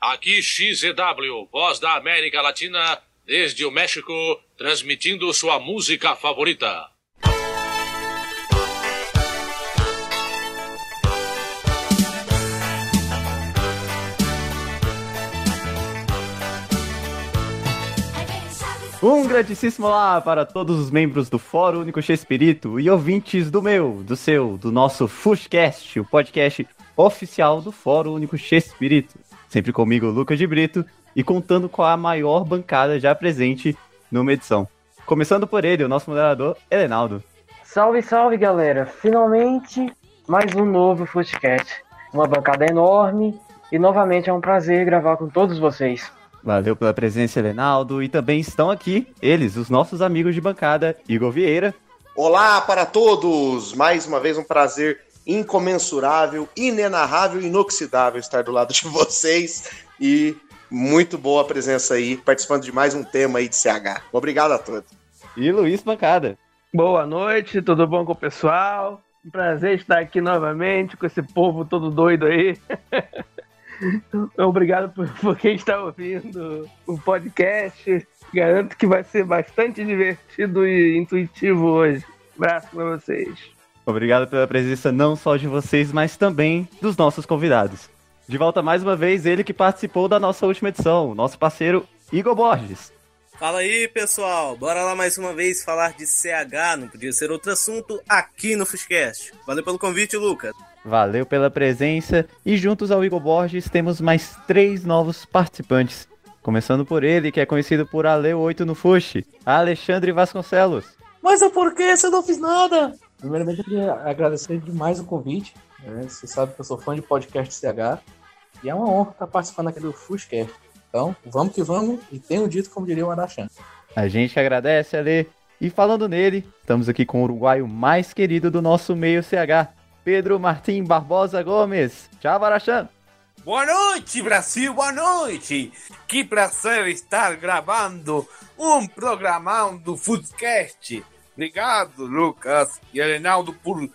Aqui XZW, voz da América Latina, desde o México, transmitindo sua música favorita. Um grandíssimo olá para todos os membros do Fórum Único Espírito e ouvintes do meu, do seu, do nosso Fushcast, o podcast oficial do Fórum Único Espírito. Sempre comigo, Lucas de Brito, e contando com a maior bancada já presente numa edição. Começando por ele, o nosso moderador, Elenaldo. Salve, salve, galera! Finalmente, mais um novo Footcast. Uma bancada enorme e novamente é um prazer gravar com todos vocês. Valeu pela presença, Elenaldo. E também estão aqui eles, os nossos amigos de bancada, Igor Vieira. Olá para todos! Mais uma vez um prazer incomensurável, inenarrável, inoxidável estar do lado de vocês. E muito boa a presença aí, participando de mais um tema aí de CH. Obrigado a todos. E Luiz Bancada. Boa noite, tudo bom com o pessoal? Um prazer estar aqui novamente com esse povo todo doido aí. Obrigado por, por quem está ouvindo o podcast. Garanto que vai ser bastante divertido e intuitivo hoje. Abraço para vocês. Obrigado pela presença não só de vocês, mas também dos nossos convidados. De volta mais uma vez, ele que participou da nossa última edição, nosso parceiro Igor Borges. Fala aí, pessoal. Bora lá mais uma vez falar de CH, não podia ser outro assunto, aqui no Fuscast. Valeu pelo convite, Lucas. Valeu pela presença e juntos ao Igor Borges temos mais três novos participantes. Começando por ele, que é conhecido por Ale8 no Fush, Alexandre Vasconcelos. Mas é porque você não fiz nada? Primeiramente, eu queria agradecer demais o convite. Né? Você sabe que eu sou fã de podcast CH. E é uma honra estar participando aqui do Fuscast. Então, vamos que vamos. E tenho dito, como diria o Arachan. A gente agradece, Ale. E falando nele, estamos aqui com o uruguaio mais querido do nosso meio CH, Pedro Martim Barbosa Gomes. Tchau, Arachan. Boa noite, Brasil, boa noite! Que prazer estar gravando um programão do Foodcast. Obrigado, Lucas e Reinaldo, por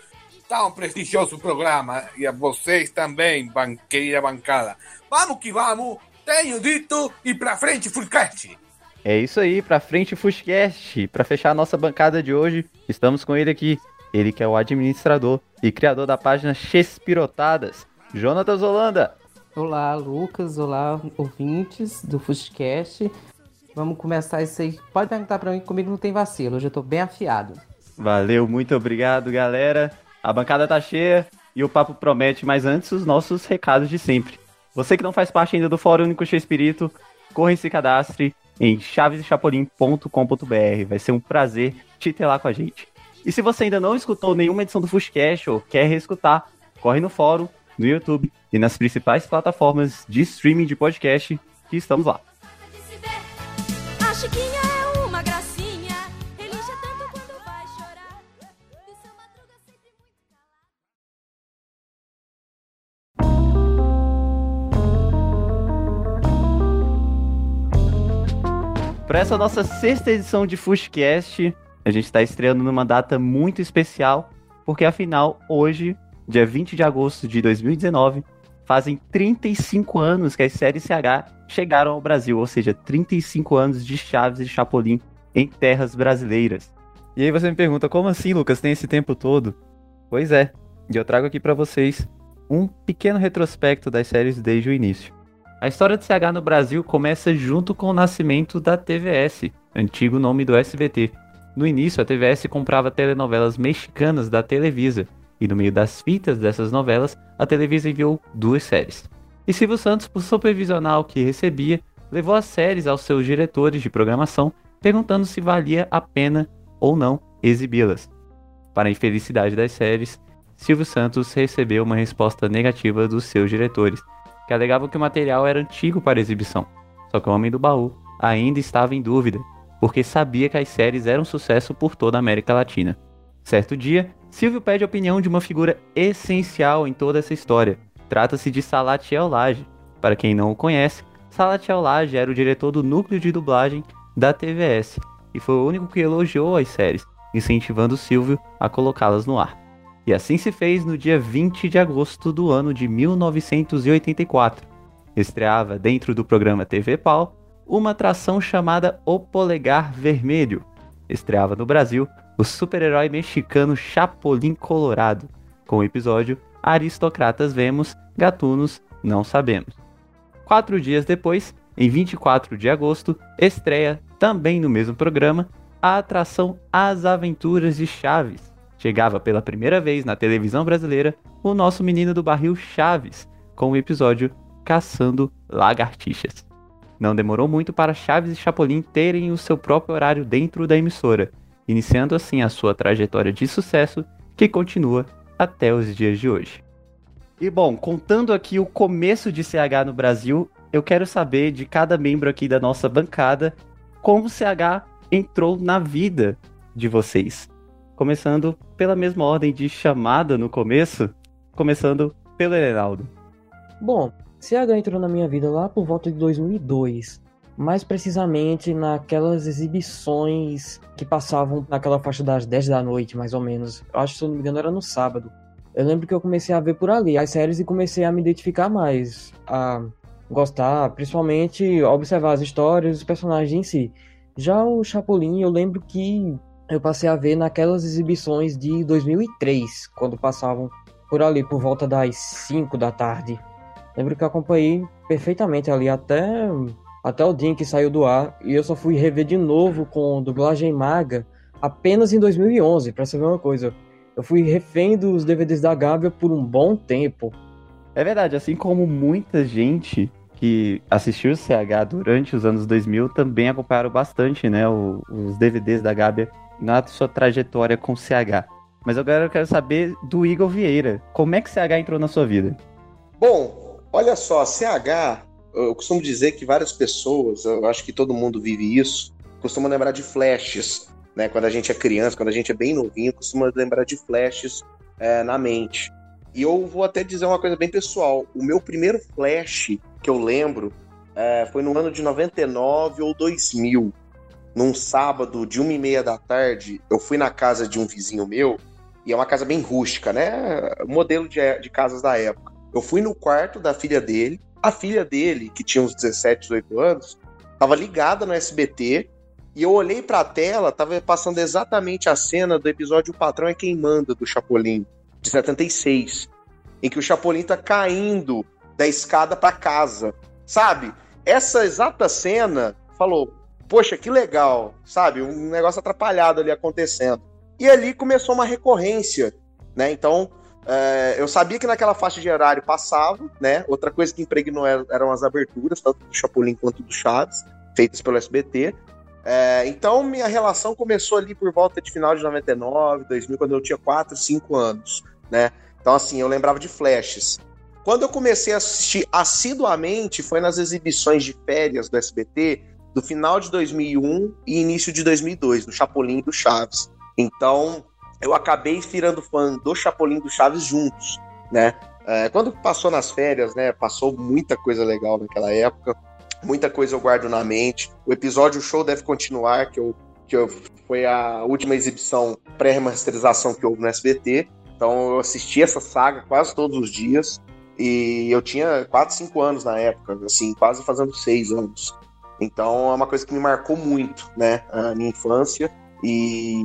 tão prestigioso programa. E a vocês também, banqueira bancada. Vamos que vamos, tenho dito, e pra frente, Foodcast! É isso aí, pra frente, Foodcast. Pra fechar a nossa bancada de hoje, estamos com ele aqui. Ele que é o administrador e criador da página Chespirotadas, Jonatas Holanda. Olá, Lucas. Olá, ouvintes do Foodcast. Vamos começar isso aí. Pode perguntar pra mim que comigo não tem vacilo. Hoje eu tô bem afiado. Valeu, muito obrigado, galera. A bancada tá cheia e o papo promete, mas antes os nossos recados de sempre. Você que não faz parte ainda do Fórum Único X Espírito, corra e se cadastre em chavesechapolin.com.br. Vai ser um prazer te ter lá com a gente. E se você ainda não escutou nenhuma edição do Fushcast ou quer reescutar, corre no fórum, no YouTube e nas principais plataformas de streaming de podcast que estamos lá. A Chiquinha é Para essa nossa sexta edição de Fushcast, a gente está estreando numa data muito especial, porque afinal, hoje, dia 20 de agosto de 2019, fazem 35 anos que as séries CH chegaram ao Brasil, ou seja, 35 anos de Chaves e Chapolin em terras brasileiras. E aí você me pergunta, como assim, Lucas, tem esse tempo todo? Pois é, e eu trago aqui para vocês um pequeno retrospecto das séries desde o início. A história de CH no Brasil começa junto com o nascimento da TVS, antigo nome do SBT. No início, a TVS comprava telenovelas mexicanas da Televisa, e no meio das fitas dessas novelas, a Televisa enviou duas séries. E Silvio Santos, por supervisionar o que recebia, levou as séries aos seus diretores de programação, perguntando se valia a pena ou não exibi-las. Para a infelicidade das séries, Silvio Santos recebeu uma resposta negativa dos seus diretores, que alegavam que o material era antigo para exibição. Só que o Homem do Baú ainda estava em dúvida, porque sabia que as séries eram sucesso por toda a América Latina. Certo dia, Silvio pede a opinião de uma figura essencial em toda essa história. Trata-se de Salatiel Lage, Para quem não o conhece, Salatiel Lage era o diretor do núcleo de dublagem da TVS e foi o único que elogiou as séries, incentivando Silvio a colocá-las no ar. E assim se fez no dia 20 de agosto do ano de 1984. Estreava dentro do programa TV Pau uma atração chamada O Polegar Vermelho. Estreava no Brasil o super-herói mexicano Chapolin Colorado, com o episódio Aristocratas Vemos, Gatunos Não Sabemos. Quatro dias depois, em 24 de agosto, estreia, também no mesmo programa, a atração As Aventuras de Chaves. Chegava pela primeira vez na televisão brasileira o nosso menino do barril Chaves, com o episódio Caçando Lagartixas. Não demorou muito para Chaves e Chapolin terem o seu próprio horário dentro da emissora, iniciando assim a sua trajetória de sucesso que continua até os dias de hoje. E bom, contando aqui o começo de CH no Brasil, eu quero saber de cada membro aqui da nossa bancada como o CH entrou na vida de vocês. Começando pela mesma ordem de chamada no começo, começando pelo Reinaldo. Bom, CH entrou na minha vida lá por volta de 2002. Mais precisamente naquelas exibições que passavam naquela faixa das 10 da noite, mais ou menos. Eu acho que, se eu não me engano, era no sábado. Eu lembro que eu comecei a ver por ali as séries e comecei a me identificar mais, a gostar, principalmente observar as histórias, os personagens em si. Já o Chapolin, eu lembro que eu passei a ver naquelas exibições de 2003, quando passavam por ali por volta das 5 da tarde. Lembro que eu acompanhei perfeitamente ali até até o dia em que saiu do ar e eu só fui rever de novo com dublagem maga apenas em 2011, para saber uma coisa. Eu fui refém dos DVDs da Gávea por um bom tempo. É verdade, assim como muita gente que assistiu o CH durante os anos 2000 também acompanharam bastante, né, o, os DVDs da Gábia na sua trajetória com o CH. Mas agora eu quero saber do Igor Vieira. Como é que o CH entrou na sua vida? Bom, olha só, CH, eu costumo dizer que várias pessoas, eu acho que todo mundo vive isso, costumam lembrar de flashes, né? Quando a gente é criança, quando a gente é bem novinho, costuma lembrar de flashes é, na mente. E eu vou até dizer uma coisa bem pessoal. O meu primeiro flash que eu lembro é, foi no ano de 99 ou 2000. Num sábado de uma e meia da tarde, eu fui na casa de um vizinho meu, e é uma casa bem rústica, né? Modelo de, de casas da época. Eu fui no quarto da filha dele, a filha dele, que tinha uns 17, 18 anos, estava ligada no SBT, e eu olhei para a tela, tava passando exatamente a cena do episódio O Patrão é Quem Manda, do Chapolin, de 76, em que o Chapolin tá caindo da escada para casa, sabe? Essa exata cena falou, poxa, que legal, sabe? Um negócio atrapalhado ali acontecendo. E ali começou uma recorrência, né? Então, é, eu sabia que naquela faixa de horário passava, né? Outra coisa que impregnou eram as aberturas, tanto do Chapolin quanto do Chaves, feitas pelo SBT. É, então, minha relação começou ali por volta de final de 99, 2000, quando eu tinha 4, 5 anos, né? Então, assim, eu lembrava de flashes. Quando eu comecei a assistir assiduamente, foi nas exibições de férias do SBT, do final de 2001 e início de 2002, do Chapolin e do Chaves. Então, eu acabei virando fã do Chapolin do Chaves juntos, né? É, quando passou nas férias, né? Passou muita coisa legal naquela época, muita coisa eu guardo na mente. O episódio o show deve continuar, que eu que eu, foi a última exibição pré-remasterização que houve no SBT. Então eu assisti essa saga quase todos os dias. E eu tinha 4, 5 anos na época, assim, quase fazendo 6 anos. Então é uma coisa que me marcou muito, né? A minha infância. E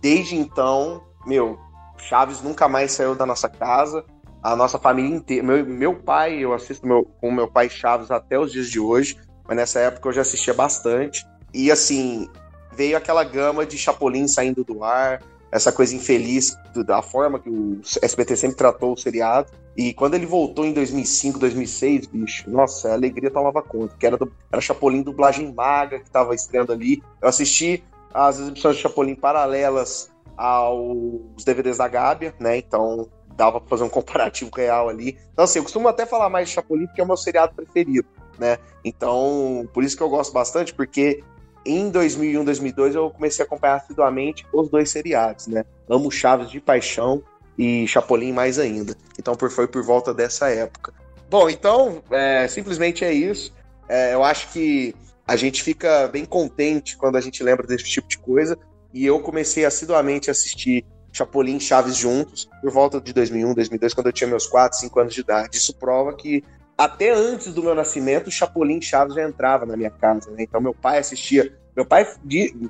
desde então, meu, Chaves nunca mais saiu da nossa casa. A nossa família inteira. Meu, meu pai, eu assisto meu, com meu pai Chaves até os dias de hoje. Mas nessa época eu já assistia bastante. E assim, veio aquela gama de Chapolin saindo do ar, essa coisa infeliz da forma que o SBT sempre tratou o seriado. E quando ele voltou em 2005, 2006, bicho, nossa, a alegria tomava conta, que era, do, era Chapolin dublagem maga que tava estreando ali. Eu assisti as exibições de Chapolin paralelas aos DVDs da Gábia, né? Então dava pra fazer um comparativo real ali. Então, assim, eu costumo até falar mais de Chapolin porque é o meu seriado preferido, né? Então, por isso que eu gosto bastante, porque em 2001, 2002 eu comecei a acompanhar assiduamente os dois seriados, né? Amo Chaves de paixão e Chapolin mais ainda. Então, por, foi por volta dessa época. Bom, então, é, simplesmente é isso. É, eu acho que a gente fica bem contente quando a gente lembra desse tipo de coisa. E eu comecei assiduamente a assistir Chapolin e Chaves juntos por volta de 2001, 2002, quando eu tinha meus 4, 5 anos de idade. Isso prova que até antes do meu nascimento, Chapolin e Chaves já entrava na minha casa. Né? Então meu pai assistia. Meu pai,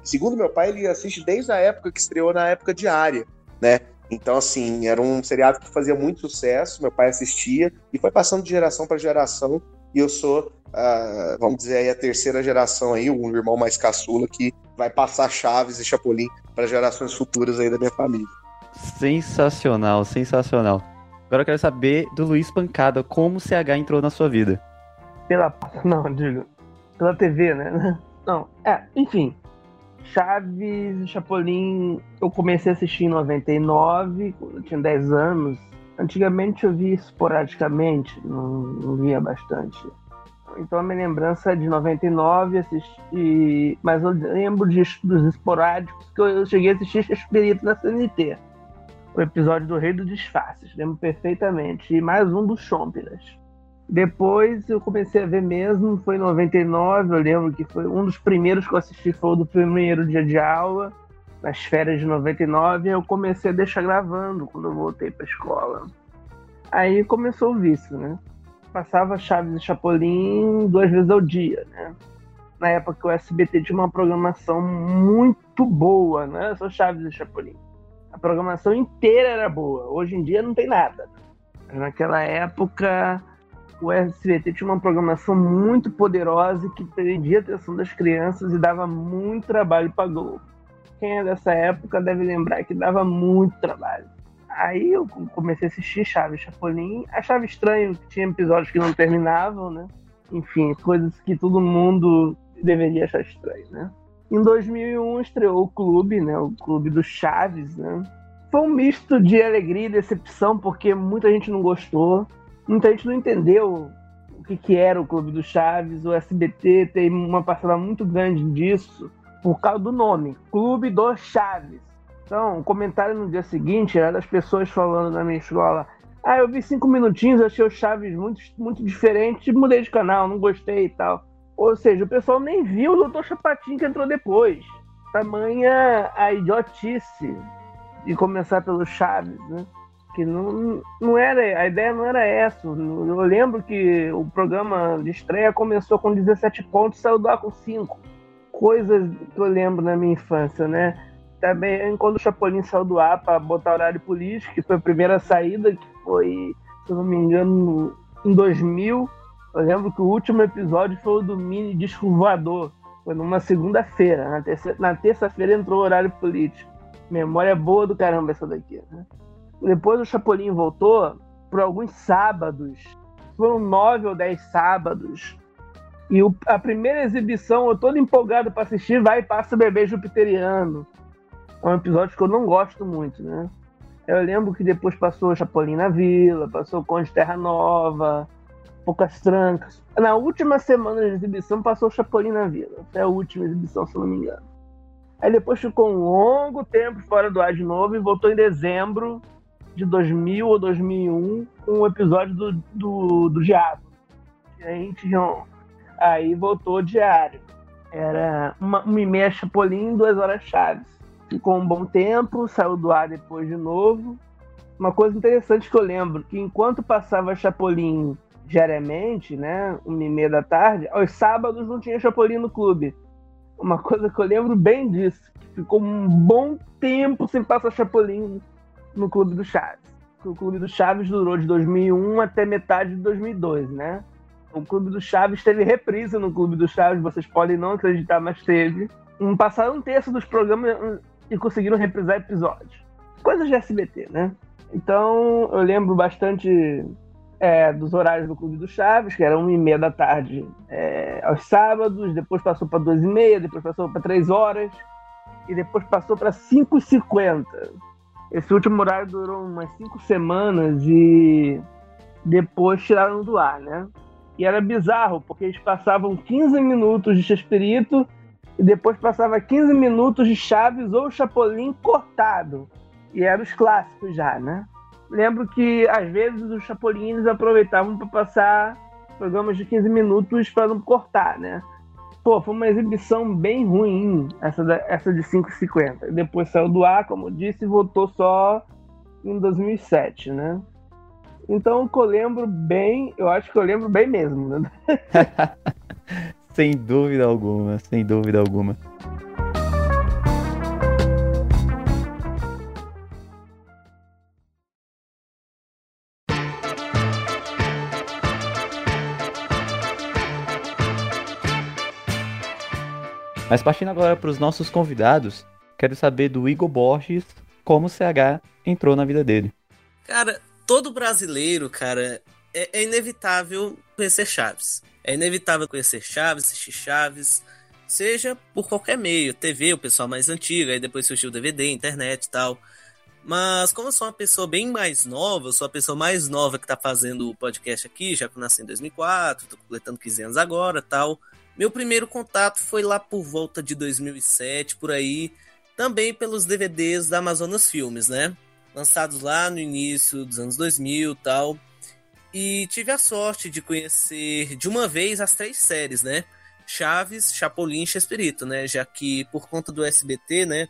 segundo meu pai, ele assiste desde a época que estreou na época diária, né? Então, assim, era um seriado que fazia muito sucesso, meu pai assistia e foi passando de geração para geração. E eu sou, uh, vamos dizer aí, a terceira geração aí, um irmão mais caçula que vai passar Chaves e Chapolin para gerações futuras aí da minha família. Sensacional, sensacional. Agora eu quero saber do Luiz Pancada, como o CH entrou na sua vida. Pela. Não, digo. Pela TV, né? Não, é, enfim. Chaves e Chapolin eu comecei a assistir em 99, quando eu tinha 10 anos. Antigamente eu via esporadicamente, não, não via bastante. Então a minha lembrança é de 99, assisti, mas eu lembro de, dos esporádicos que eu cheguei a assistir Espírito na CNT. O episódio do Rei dos Disfarces, lembro perfeitamente. E mais um do Chompiras. Depois eu comecei a ver mesmo, foi em 99, eu lembro que foi um dos primeiros que eu assisti foi o do primeiro dia de aula, nas férias de 99, e eu comecei a deixar gravando quando eu voltei pra escola. Aí começou o vício, né? Passava Chaves e Chapolin duas vezes ao dia, né? Na época o SBT tinha uma programação muito boa, né? Só Chaves e Chapolin. A programação inteira era boa. Hoje em dia não tem nada. Naquela época o SBT tinha uma programação muito poderosa que prendia a atenção das crianças e dava muito trabalho para Globo. Quem é dessa época deve lembrar que dava muito trabalho. Aí eu comecei a assistir Chaves Chapolin, achava estranho que tinha episódios que não terminavam, né? Enfim, coisas que todo mundo deveria achar estranho, né? Em 2001 estreou o clube, né? O clube do Chaves, né? Foi um misto de alegria e decepção porque muita gente não gostou muita gente não entendeu o que, que era o Clube do Chaves. O SBT tem uma parcela muito grande disso por causa do nome, Clube do Chaves. Então, o comentário no dia seguinte era das pessoas falando na minha escola: Ah, eu vi cinco minutinhos, achei o Chaves muito, muito diferente, mudei de canal, não gostei e tal. Ou seja, o pessoal nem viu o Doutor Chapatinho que entrou depois. Tamanha a idiotice de começar pelo Chaves, né? que não, não era a ideia não era essa. Eu lembro que o programa de estreia começou com 17 pontos, saiu do ar com 5. Coisas que eu lembro na minha infância, né? Também quando o Chapolin saiu do ar para botar horário político, que foi a primeira saída, que foi, se eu não me engano, em 2000. Eu lembro que o último episódio foi o do mini disco voador. Foi numa segunda-feira. Na terça-feira entrou o horário político. Memória boa do caramba essa daqui, né? Depois o Chapolin voltou por alguns sábados. Foram nove ou dez sábados. E o, a primeira exibição, eu todo empolgado para assistir, vai e passa o bebê jupiteriano. É um episódio que eu não gosto muito, né? Eu lembro que depois passou Chapolin na Vila, passou Conde Terra Nova, Poucas Trancas. Na última semana de exibição passou Chapolin na Vila. Foi a última exibição, se não me engano. Aí depois ficou um longo tempo fora do ar de novo e voltou em dezembro de 2000 ou 2001 um episódio do, do, do Diabo. Gente aí voltou diário. Era uma, uma e meia Chapolin, duas horas Chaves. Ficou um bom tempo, saiu do ar depois de novo. Uma coisa interessante que eu lembro, que enquanto passava Chapolin diariamente, né, uma e meia da tarde, aos sábados não tinha Chapolin no clube. Uma coisa que eu lembro bem disso, ficou um bom tempo sem passar Chapolin no Clube do Chaves. O Clube do Chaves durou de 2001 até metade de 2002, né? O Clube do Chaves teve reprise no Clube do Chaves, vocês podem não acreditar, mas teve. Um, passaram um terço dos programas e conseguiram reprisar episódios. Coisas de SBT, né? Então, eu lembro bastante é, dos horários do Clube do Chaves, que era uma e meia da tarde é, aos sábados, depois passou para duas e meia, depois passou para três horas, e depois passou para cinco e cinquenta. Esse último horário durou umas cinco semanas e depois tiraram do ar, né? E era bizarro, porque eles passavam 15 minutos de Chespirito e depois passava 15 minutos de Chaves ou Chapolin cortado. E eram os clássicos já, né? lembro que às vezes os Chapolins aproveitavam para passar programas de 15 minutos para não cortar, né? Pô, foi uma exibição bem ruim essa, da- essa de 5,50. Depois saiu do ar, como eu disse, e voltou só em 2007, né? Então o que eu lembro bem, eu acho que eu lembro bem mesmo, né? Sem dúvida alguma, sem dúvida alguma. Mas partindo agora para os nossos convidados, quero saber do Igor Borges como o CH entrou na vida dele. Cara, todo brasileiro, cara, é, é inevitável conhecer Chaves. É inevitável conhecer Chaves, assistir Chaves, seja por qualquer meio, TV, o pessoal mais antigo, aí depois surgiu o DVD, internet e tal. Mas como eu sou uma pessoa bem mais nova, eu sou a pessoa mais nova que tá fazendo o podcast aqui, já que eu nasci em 2004, tô completando 15 anos agora tal. Meu primeiro contato foi lá por volta de 2007, por aí, também pelos DVDs da Amazonas Filmes, né? Lançados lá no início dos anos 2000 tal. E tive a sorte de conhecer de uma vez as três séries, né? Chaves, Chapolin e Chespirito, né? Já que por conta do SBT, né?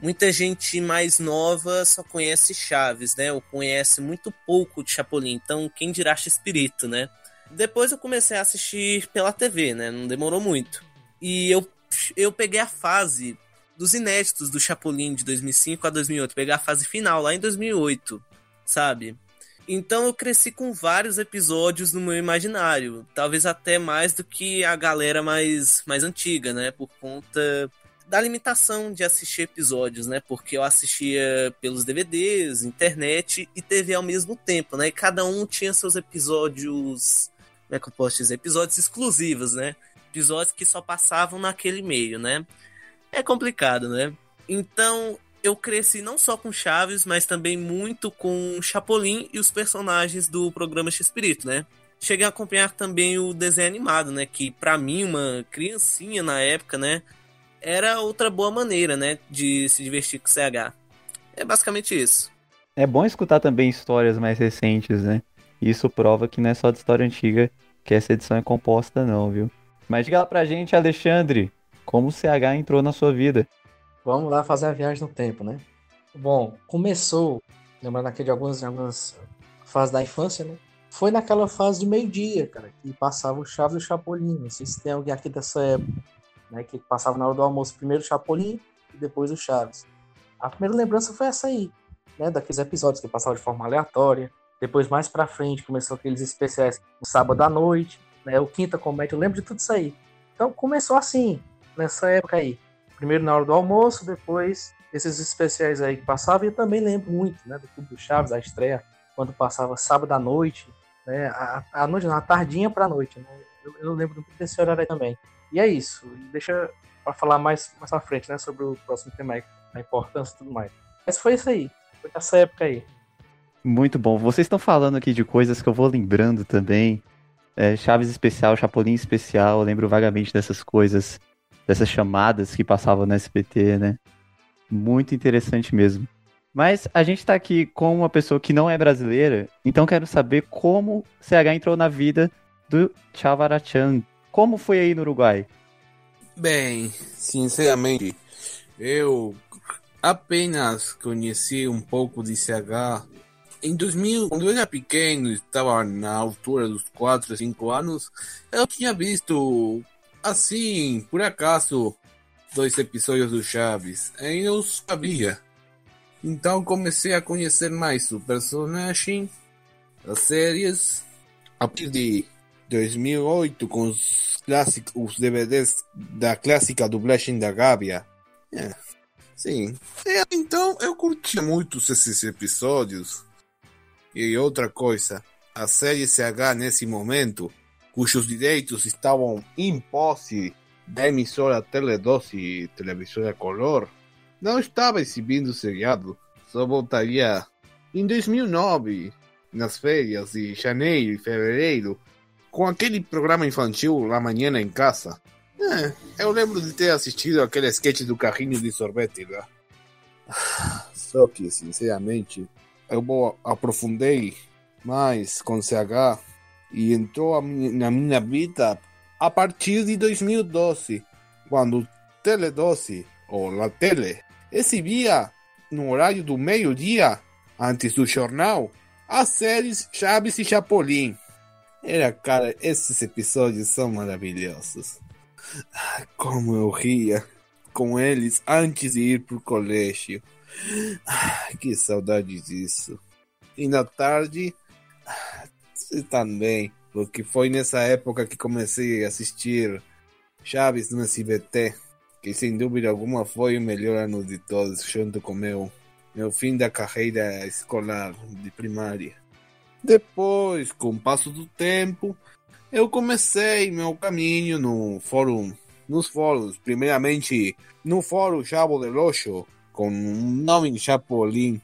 Muita gente mais nova só conhece Chaves, né? Ou conhece muito pouco de Chapolin. Então, quem dirá Chespirito, né? Depois eu comecei a assistir pela TV, né? Não demorou muito. E eu, eu peguei a fase dos inéditos do Chapolin de 2005 a 2008. Peguei a fase final lá em 2008, sabe? Então eu cresci com vários episódios no meu imaginário. Talvez até mais do que a galera mais, mais antiga, né? Por conta da limitação de assistir episódios, né? Porque eu assistia pelos DVDs, internet e TV ao mesmo tempo, né? E cada um tinha seus episódios. Como é que eu posso dizer? Episódios exclusivos, né? Episódios que só passavam naquele meio, né? É complicado, né? Então eu cresci não só com Chaves, mas também muito com Chapolin e os personagens do programa X-Espírito, né? Cheguei a acompanhar também o desenho animado, né? Que pra mim, uma criancinha na época, né? Era outra boa maneira, né? De se divertir com o CH. É basicamente isso. É bom escutar também histórias mais recentes, né? Isso prova que não é só de história antiga que essa edição é composta, não, viu? Mas diga lá pra gente, Alexandre, como o CH entrou na sua vida? Vamos lá fazer a viagem no tempo, né? Bom, começou, lembrando aqui de algumas, algumas fases da infância, né? Foi naquela fase de meio-dia, cara, que passava o Chaves e o Chapolin. Não sei se tem alguém aqui dessa época, né? Que passava na hora do almoço primeiro o Chapolin e depois o Chaves. A primeira lembrança foi essa aí, né? Daqueles episódios que passavam de forma aleatória. Depois, mais pra frente, começou aqueles especiais no sábado à noite, né? O Quinta Comédia, eu lembro de tudo isso aí. Então começou assim, nessa época aí. Primeiro na hora do almoço, depois esses especiais aí que passavam. E eu também lembro muito, né? Do Clube do Chaves, a estreia, quando passava sábado à noite, né? A, noite, na tardinha pra noite, né? Eu, eu lembro muito desse horário aí também. E é isso. Deixa pra falar mais, mais pra frente, né? Sobre o próximo tema a importância e tudo mais. Mas foi isso aí. Foi nessa época aí. Muito bom. Vocês estão falando aqui de coisas que eu vou lembrando também. É, Chaves especial, Chapolin especial, eu lembro vagamente dessas coisas, dessas chamadas que passavam no SBT, né? Muito interessante mesmo. Mas a gente tá aqui com uma pessoa que não é brasileira, então quero saber como CH entrou na vida do Chavarachan. Como foi aí no Uruguai? Bem, sinceramente, eu apenas conheci um pouco de CH em 2000, quando eu era pequeno, estava na altura dos 4, 5 anos, eu tinha visto, assim, por acaso, dois episódios do Chaves, e eu sabia. Então comecei a conhecer mais o personagem, as séries, a partir de 2008, com os, clássicos, os DVDs da clássica dublagem da Gávea. É, sim. É, então eu curti muito esses episódios. E outra coisa, a série CH nesse momento, cujos direitos estavam em posse da emissora Teledoce e televisora Color, não estava exibindo o seriado, só voltaria em 2009, nas férias de janeiro e fevereiro, com aquele programa infantil La Manhã em Casa. É, eu lembro de ter assistido aquele sketch do carrinho de sorvete lá. Só que, sinceramente, eu vou aprofundei mais com CH e entrou na minha vida a partir de 2012, quando o Tele 12, ou La Tele, exibia no horário do meio-dia, antes do jornal, as séries Chaves e Chapolin. Era, cara, esses episódios são maravilhosos. Ah, Como eu ria com eles antes de ir pro colégio. Ah, Que saudade disso. E na tarde, ah, também, porque foi nessa época que comecei a assistir Chaves no SBT, que sem dúvida alguma foi o melhor ano de todos, junto com meu, meu fim da carreira escolar de primária. Depois, com o passo do tempo, eu comecei meu caminho no fórum, nos fóruns, primeiramente no fórum Chavo del Ocho, com um nome Chapolin.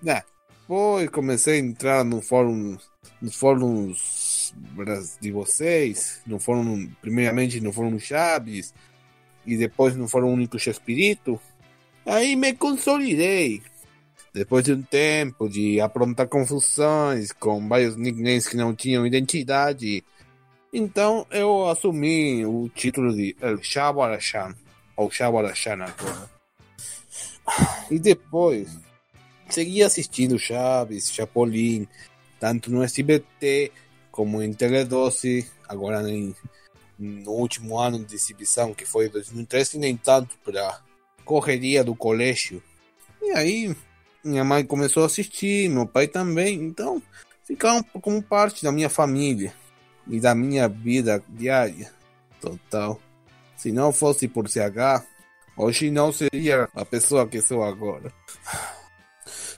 Depois comecei a entrar no fórum, nos fóruns de vocês, no fórum, primeiramente no fórum Chaves, e depois no fórum Único Chespirito. Aí me consolidei. Depois de um tempo de aprontar confusões com vários nicknames que não tinham identidade, então eu assumi o título de El Chavo ou Chavo Arachan agora. E depois segui assistindo Chaves, Chapolin, tanto no SBT como em Tele12, agora no último ano de exibição, que foi 2013, nem tanto para correria do colégio. E aí minha mãe começou a assistir, meu pai também, então ficaram como parte da minha família e da minha vida diária. Total. Se não fosse por CH, hoje não seria a pessoa que sou agora.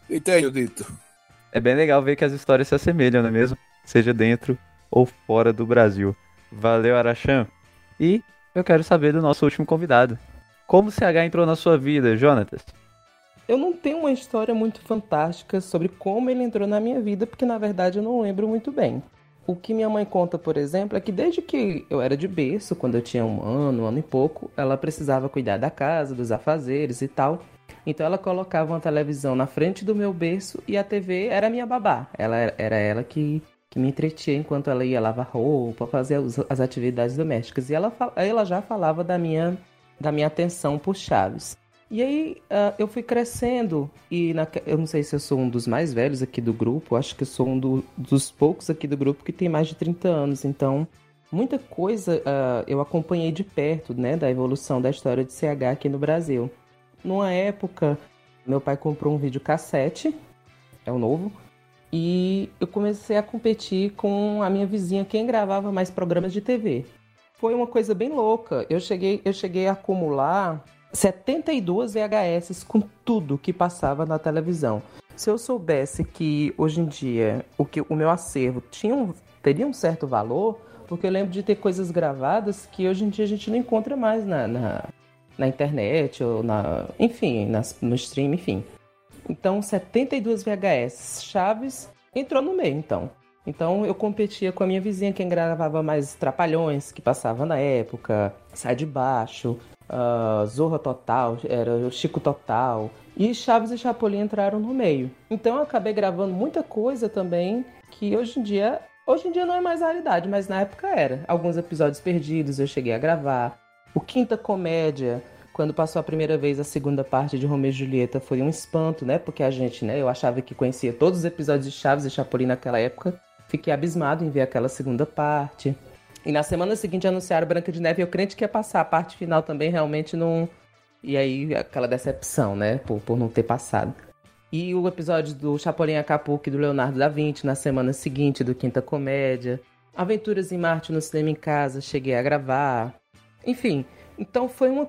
E tenho dito. É bem legal ver que as histórias se assemelham, não é mesmo? Seja dentro ou fora do Brasil. Valeu, Arachan. E eu quero saber do nosso último convidado. Como o CH entrou na sua vida, Jonatas? Eu não tenho uma história muito fantástica sobre como ele entrou na minha vida, porque na verdade eu não lembro muito bem. O que minha mãe conta, por exemplo, é que desde que eu era de berço, quando eu tinha um ano, um ano e pouco, ela precisava cuidar da casa, dos afazeres e tal. Então ela colocava uma televisão na frente do meu berço e a TV era minha babá. Ela era, ela que, que me entretinha enquanto ela ia lavar roupa, fazer as atividades domésticas. E ela, ela já falava da minha, da minha atenção por Chaves. E aí ah, eu fui crescendo e naque- eu não sei se eu sou um dos mais velhos aqui do grupo, acho que eu sou um do- dos poucos aqui do grupo que tem mais de 30 anos, então muita coisa ah, eu acompanhei de perto, né, da evolução da história de CH aqui no Brasil. Numa época, meu pai comprou um videocassete, é o novo, e eu comecei a competir com a minha vizinha, quem gravava mais programas de TV. Foi uma coisa bem louca. Eu cheguei, eu cheguei a acumular 72 VHS com tudo que passava na televisão. Se eu soubesse que hoje em dia o que o meu acervo tinha um, teria um certo valor, porque eu lembro de ter coisas gravadas que hoje em dia a gente não encontra mais na, na, na internet ou na, enfim, nas, no stream, enfim. Então, 72 VHS. Chaves entrou no meio, então. Então, eu competia com a minha vizinha, quem gravava mais Trapalhões, que passava na época, Sai de Baixo, ah, Zorra Total, era o Chico Total. E Chaves e Chapolin entraram no meio. Então, eu acabei gravando muita coisa também, que hoje em dia... Hoje em dia não é mais realidade, mas na época era. Alguns episódios perdidos eu cheguei a gravar. O Quinta Comédia, quando passou a primeira vez a segunda parte de Romeu e Julieta, foi um espanto, né? Porque a gente, né? Eu achava que conhecia todos os episódios de Chaves e Chapolin naquela época. Fiquei abismado em ver aquela segunda parte. E na semana seguinte anunciaram Branca de Neve. Eu crente que ia passar a parte final também, realmente não. E aí, aquela decepção, né? Por, por não ter passado. E o episódio do Chapolin Acapulco e do Leonardo da Vinci na semana seguinte do Quinta Comédia. Aventuras em Marte no Cinema em Casa, cheguei a gravar. Enfim, então foi uma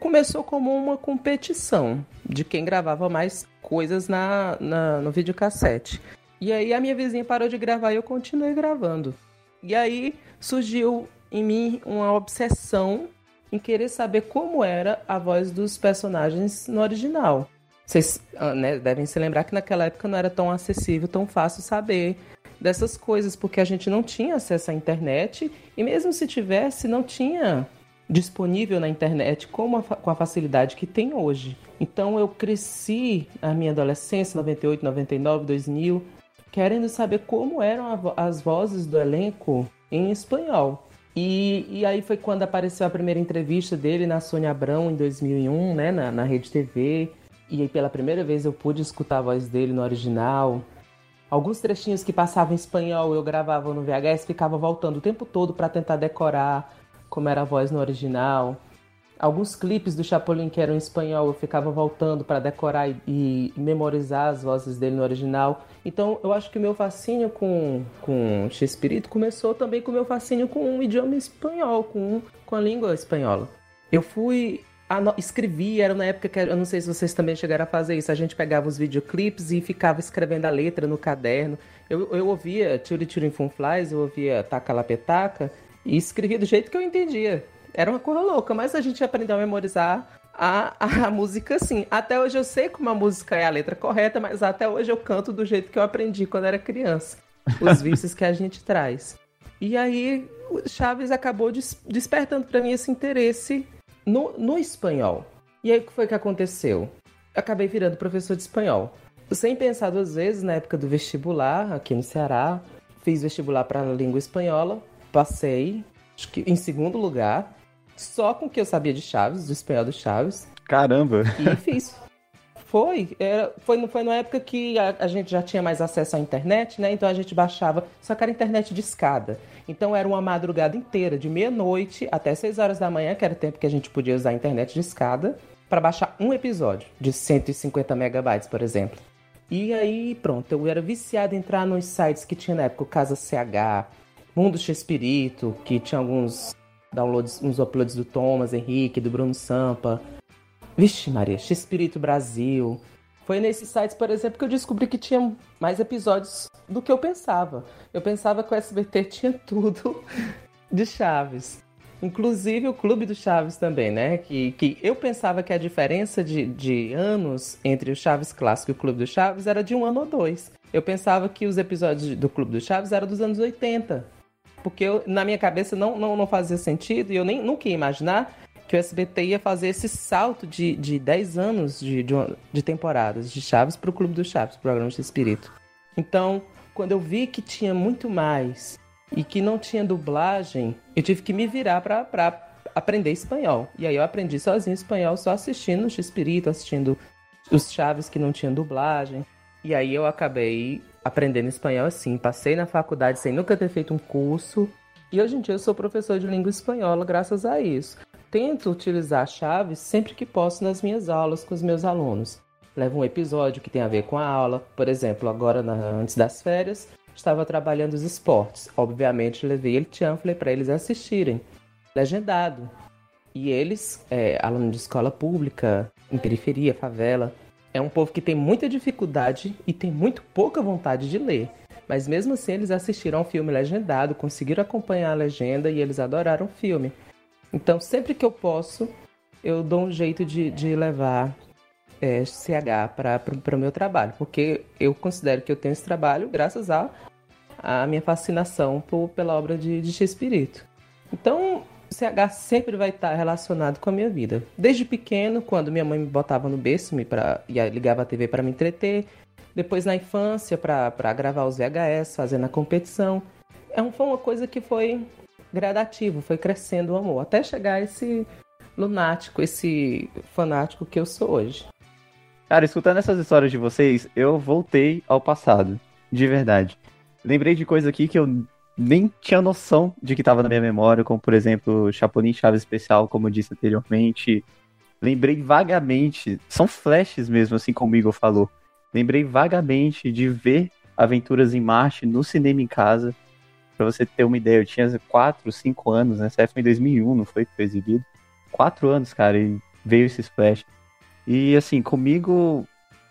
começou como uma competição de quem gravava mais coisas na, na, no videocassete. E aí a minha vizinha parou de gravar e eu continuei gravando. E aí surgiu em mim uma obsessão em querer saber como era a voz dos personagens no original. Vocês ah, né, devem se lembrar que naquela época não era tão acessível, tão fácil saber dessas coisas, porque a gente não tinha acesso à internet e mesmo se tivesse, não tinha disponível na internet com a, com a facilidade que tem hoje. Então eu cresci na minha adolescência, 98, 99, 2000, querendo saber como eram as vozes do elenco em espanhol. E, e aí foi quando apareceu a primeira entrevista dele na Sônia Abrão em 2001, né, na, na Rede TV. E aí pela primeira vez eu pude escutar a voz dele no original. Alguns trechinhos que passavam em espanhol eu gravava no VHS, ficava voltando o tempo todo para tentar decorar como era a voz no original. Alguns clipes do Chapolin que eram em espanhol eu ficava voltando para decorar e, e memorizar as vozes dele no original. Então eu acho que o meu fascínio com, com Chespirito começou também com o meu fascínio com o idioma espanhol, com, com a língua espanhola. Eu fui. Escrevi, era na época que eu não sei se vocês também chegaram a fazer isso. A gente pegava os videoclipes e ficava escrevendo a letra no caderno. Eu, eu ouvia Turi Turi Funflies, eu ouvia Taca La Petaca e escrevia do jeito que eu entendia. Era uma coisa louca, mas a gente aprendeu a memorizar a, a música assim. Até hoje eu sei como a música é a letra correta, mas até hoje eu canto do jeito que eu aprendi quando era criança. Os vícios que a gente traz. E aí o Chaves acabou des- despertando para mim esse interesse no, no espanhol. E aí o que foi que aconteceu? Eu acabei virando professor de espanhol. Sem pensar duas vezes, na época do vestibular, aqui no Ceará, fiz vestibular para a língua espanhola, passei, acho que em segundo lugar, só com o que eu sabia de Chaves, do espanhol do Chaves, Caramba. e fiz. Foi, era, foi, foi na época que a, a gente já tinha mais acesso à internet, né? Então a gente baixava, só que era internet de escada. Então era uma madrugada inteira, de meia-noite até 6 horas da manhã, que era o tempo que a gente podia usar a internet de escada, para baixar um episódio de 150 megabytes, por exemplo. E aí, pronto, eu era viciado em entrar nos sites que tinha na época, o Casa CH, Mundo Espírito, que tinha alguns downloads, uns uploads do Thomas Henrique, do Bruno Sampa. Vixe, Maria, Espírito Brasil. Foi nesses sites, por exemplo, que eu descobri que tinha mais episódios do que eu pensava. Eu pensava que o SBT tinha tudo de Chaves. Inclusive o Clube do Chaves também, né? Que, que eu pensava que a diferença de, de anos entre o Chaves Clássico e o Clube do Chaves era de um ano ou dois. Eu pensava que os episódios do Clube do Chaves eram dos anos 80. Porque eu- na minha cabeça não, não, não fazia sentido e eu nem nunca ia imaginar que o SBT ia fazer esse salto de, de 10 anos de, de, de temporadas de Chaves para o Clube do Chaves, programa de Espírito. Então, quando eu vi que tinha muito mais e que não tinha dublagem, eu tive que me virar para aprender espanhol. E aí eu aprendi sozinho espanhol, só assistindo o Espírito, assistindo os Chaves que não tinham dublagem. E aí eu acabei aprendendo espanhol assim. Passei na faculdade sem nunca ter feito um curso. E hoje em dia eu sou professor de língua espanhola graças a isso. Tento utilizar chaves sempre que posso nas minhas aulas com os meus alunos. Levo um episódio que tem a ver com a aula. Por exemplo, agora na- antes das férias, estava trabalhando os esportes. Obviamente, levei ele chanfle para eles assistirem. Legendado. E eles, é, aluno de escola pública, em periferia, favela, é um povo que tem muita dificuldade e tem muito pouca vontade de ler. Mas mesmo assim, eles assistiram ao filme legendado, conseguiram acompanhar a legenda e eles adoraram o filme. Então, sempre que eu posso, eu dou um jeito de, de levar é, CH para o meu trabalho, porque eu considero que eu tenho esse trabalho graças a, a minha fascinação por, pela obra de, de Chespirito. Então, CH sempre vai estar relacionado com a minha vida. Desde pequeno, quando minha mãe me botava no berço me pra, e ligava a TV para me entreter. Depois na infância, para gravar os VHS, fazendo a competição. É um, foi uma coisa que foi gradativo, foi crescendo o amor, até chegar esse lunático, esse fanático que eu sou hoje. Cara, escutando essas histórias de vocês, eu voltei ao passado. De verdade. Lembrei de coisa aqui que eu nem tinha noção de que estava na minha memória, como por exemplo, Chapolin Chaves Especial, como eu disse anteriormente. Lembrei vagamente, são flashes mesmo, assim como o Igor falou. Lembrei vagamente de ver Aventuras em Marte no cinema em casa. Pra você ter uma ideia, eu tinha 4, 5 anos, né? Essa foi em 2001, não foi foi exibido? 4 anos, cara, e veio esse flash. E assim, comigo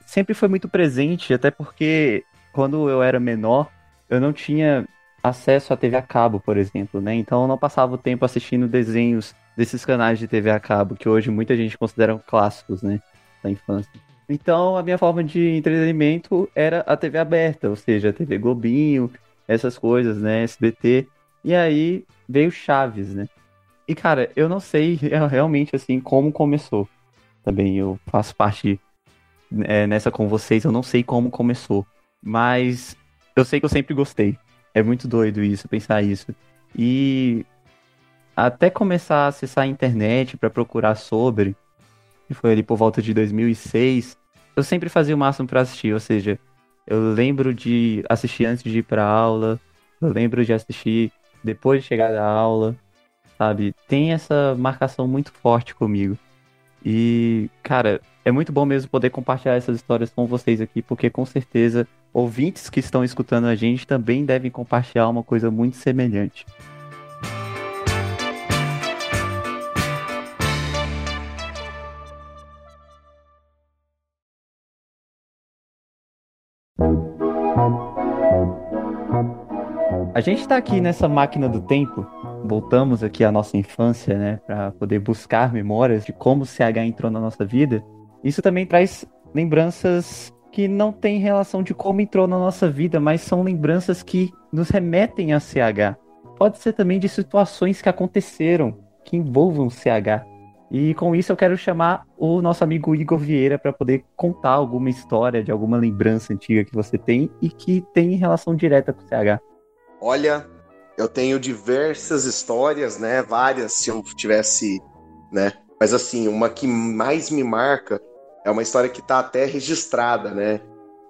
sempre foi muito presente, até porque quando eu era menor, eu não tinha acesso à TV a cabo, por exemplo, né? Então eu não passava o tempo assistindo desenhos desses canais de TV a cabo, que hoje muita gente considera clássicos, né? Da infância. Então a minha forma de entretenimento era a TV aberta, ou seja, a TV Globinho, essas coisas, né? SBT. E aí veio Chaves, né? E, cara, eu não sei realmente, assim, como começou. Também eu faço parte é, nessa com vocês, eu não sei como começou. Mas eu sei que eu sempre gostei. É muito doido isso, pensar isso. E até começar a acessar a internet para procurar sobre, que foi ali por volta de 2006, eu sempre fazia o máximo para assistir, ou seja, eu lembro de assistir antes de ir para aula, eu lembro de assistir depois de chegar da aula, sabe? Tem essa marcação muito forte comigo. E, cara, é muito bom mesmo poder compartilhar essas histórias com vocês aqui, porque com certeza ouvintes que estão escutando a gente também devem compartilhar uma coisa muito semelhante. A gente está aqui nessa máquina do tempo, voltamos aqui à nossa infância, né, para poder buscar memórias de como o CH entrou na nossa vida. Isso também traz lembranças que não têm relação de como entrou na nossa vida, mas são lembranças que nos remetem a CH. Pode ser também de situações que aconteceram que envolvam CH. E com isso eu quero chamar o nosso amigo Igor Vieira para poder contar alguma história de alguma lembrança antiga que você tem e que tem relação direta com o CH. Olha, eu tenho diversas histórias, né? Várias, se eu tivesse, né? Mas assim, uma que mais me marca é uma história que tá até registrada, né?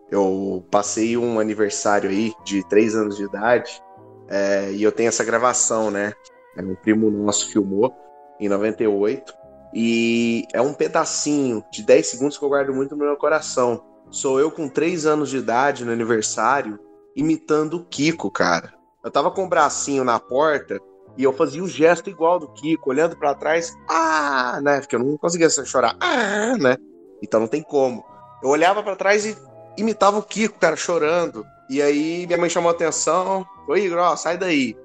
Eu passei um aniversário aí de três anos de idade é, e eu tenho essa gravação, né? É, um primo nosso filmou em 98 e é um pedacinho de 10 segundos que eu guardo muito no meu coração. Sou eu com três anos de idade no aniversário imitando o Kiko, cara. Eu tava com o bracinho na porta e eu fazia o gesto igual do Kiko, olhando para trás, ah, né? Porque eu não conseguia chorar, ah, né? Então não tem como. Eu olhava para trás e imitava o Kiko, cara, chorando. E aí minha mãe chamou a atenção, oi, Igor, sai daí.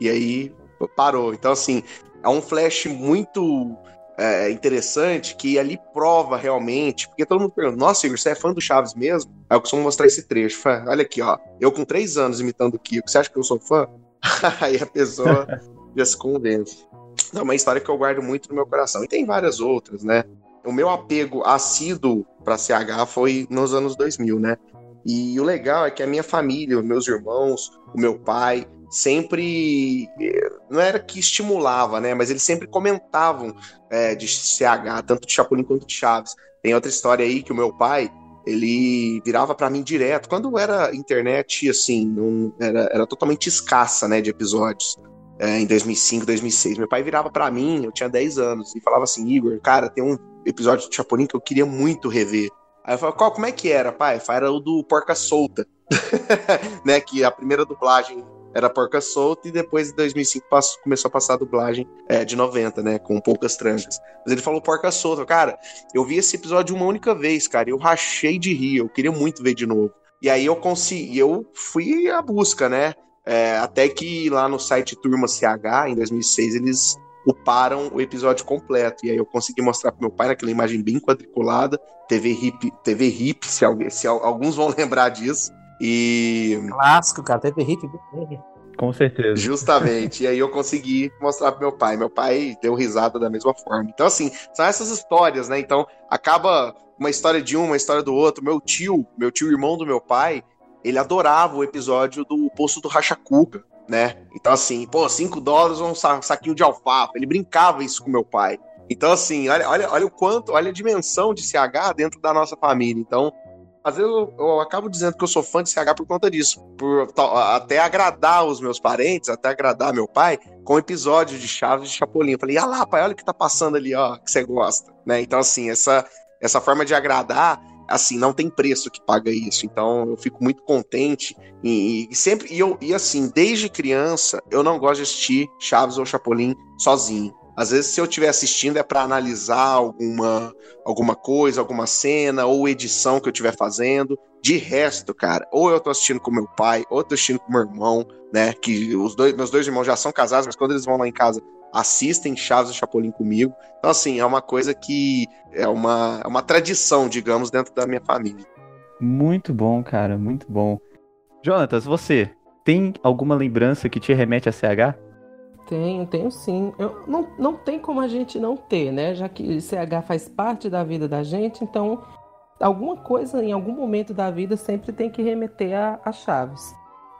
E aí parou. Então, assim, é um flash muito é, interessante que ali prova realmente, porque todo mundo pergunta, nossa, Igor, você é fã do Chaves mesmo? Aí eu costumo mostrar esse trecho. Olha aqui, ó. Eu com três anos imitando o Kiko, você acha que eu sou fã? Aí a pessoa já se convence. É uma história que eu guardo muito no meu coração. E tem várias outras, né? O meu apego assíduo para CH foi nos anos 2000, né? E o legal é que a minha família, os meus irmãos, o meu pai, sempre não era que estimulava, né? Mas eles sempre comentavam é, de CH, tanto de Chapolin quanto de Chaves. Tem outra história aí que o meu pai ele virava para mim direto. Quando era internet, assim, não, era, era totalmente escassa, né, de episódios. É, em 2005, 2006. Meu pai virava para mim, eu tinha 10 anos, e falava assim: Igor, cara, tem um episódio de Chapolin que eu queria muito rever. Aí eu falava, qual, como é que era, pai? Era o do Porca Solta, né? Que a primeira dublagem era Porca Solta e depois em 2005 passou, começou a passar a dublagem é, de 90, né, com poucas tranjas. Mas ele falou Porca Solta. Cara, eu vi esse episódio uma única vez, cara, eu rachei de rir, eu queria muito ver de novo. E aí eu consegui, eu fui à busca, né, é, até que lá no site Turma CH, em 2006, eles uparam o episódio completo. E aí eu consegui mostrar pro meu pai naquela imagem bem quadriculada, TV hip, TV hip, se, se alguns vão lembrar disso. E. Clássico, cara, teve hit. Com certeza. Justamente. e aí eu consegui mostrar pro meu pai. Meu pai deu risada da mesma forma. Então, assim, são essas histórias, né? Então, acaba uma história de um, uma história do outro. Meu tio, meu tio irmão do meu pai, ele adorava o episódio do Poço do Rachacuca, né? Então, assim, pô, 5 dólares um saquinho de alfafa. Ele brincava isso com meu pai. Então, assim, olha, olha, olha o quanto, olha a dimensão de CH dentro da nossa família. Então, às vezes eu, eu, acabo dizendo que eu sou fã de CH por conta disso. Por até agradar os meus parentes, até agradar meu pai, com episódio de Chaves de Chapolin. Eu falei, ah lá, pai, olha o que tá passando ali, ó, que você gosta. Né? Então, assim, essa, essa forma de agradar, assim, não tem preço que paga isso. Então, eu fico muito contente. E, e sempre, e, eu, e assim, desde criança, eu não gosto de assistir Chaves ou Chapolin sozinho. Às vezes, se eu estiver assistindo, é para analisar alguma, alguma coisa, alguma cena, ou edição que eu estiver fazendo. De resto, cara, ou eu tô assistindo com meu pai, ou eu tô assistindo com meu irmão, né? Que os dois, meus dois irmãos já são casados, mas quando eles vão lá em casa, assistem Chaves e Chapolin comigo. Então, assim, é uma coisa que é uma, é uma tradição, digamos, dentro da minha família. Muito bom, cara, muito bom. Jonatas, você tem alguma lembrança que te remete a CH? Tenho, tenho sim. Eu, não, não tem como a gente não ter, né? Já que CH faz parte da vida da gente, então alguma coisa em algum momento da vida sempre tem que remeter a, a Chaves.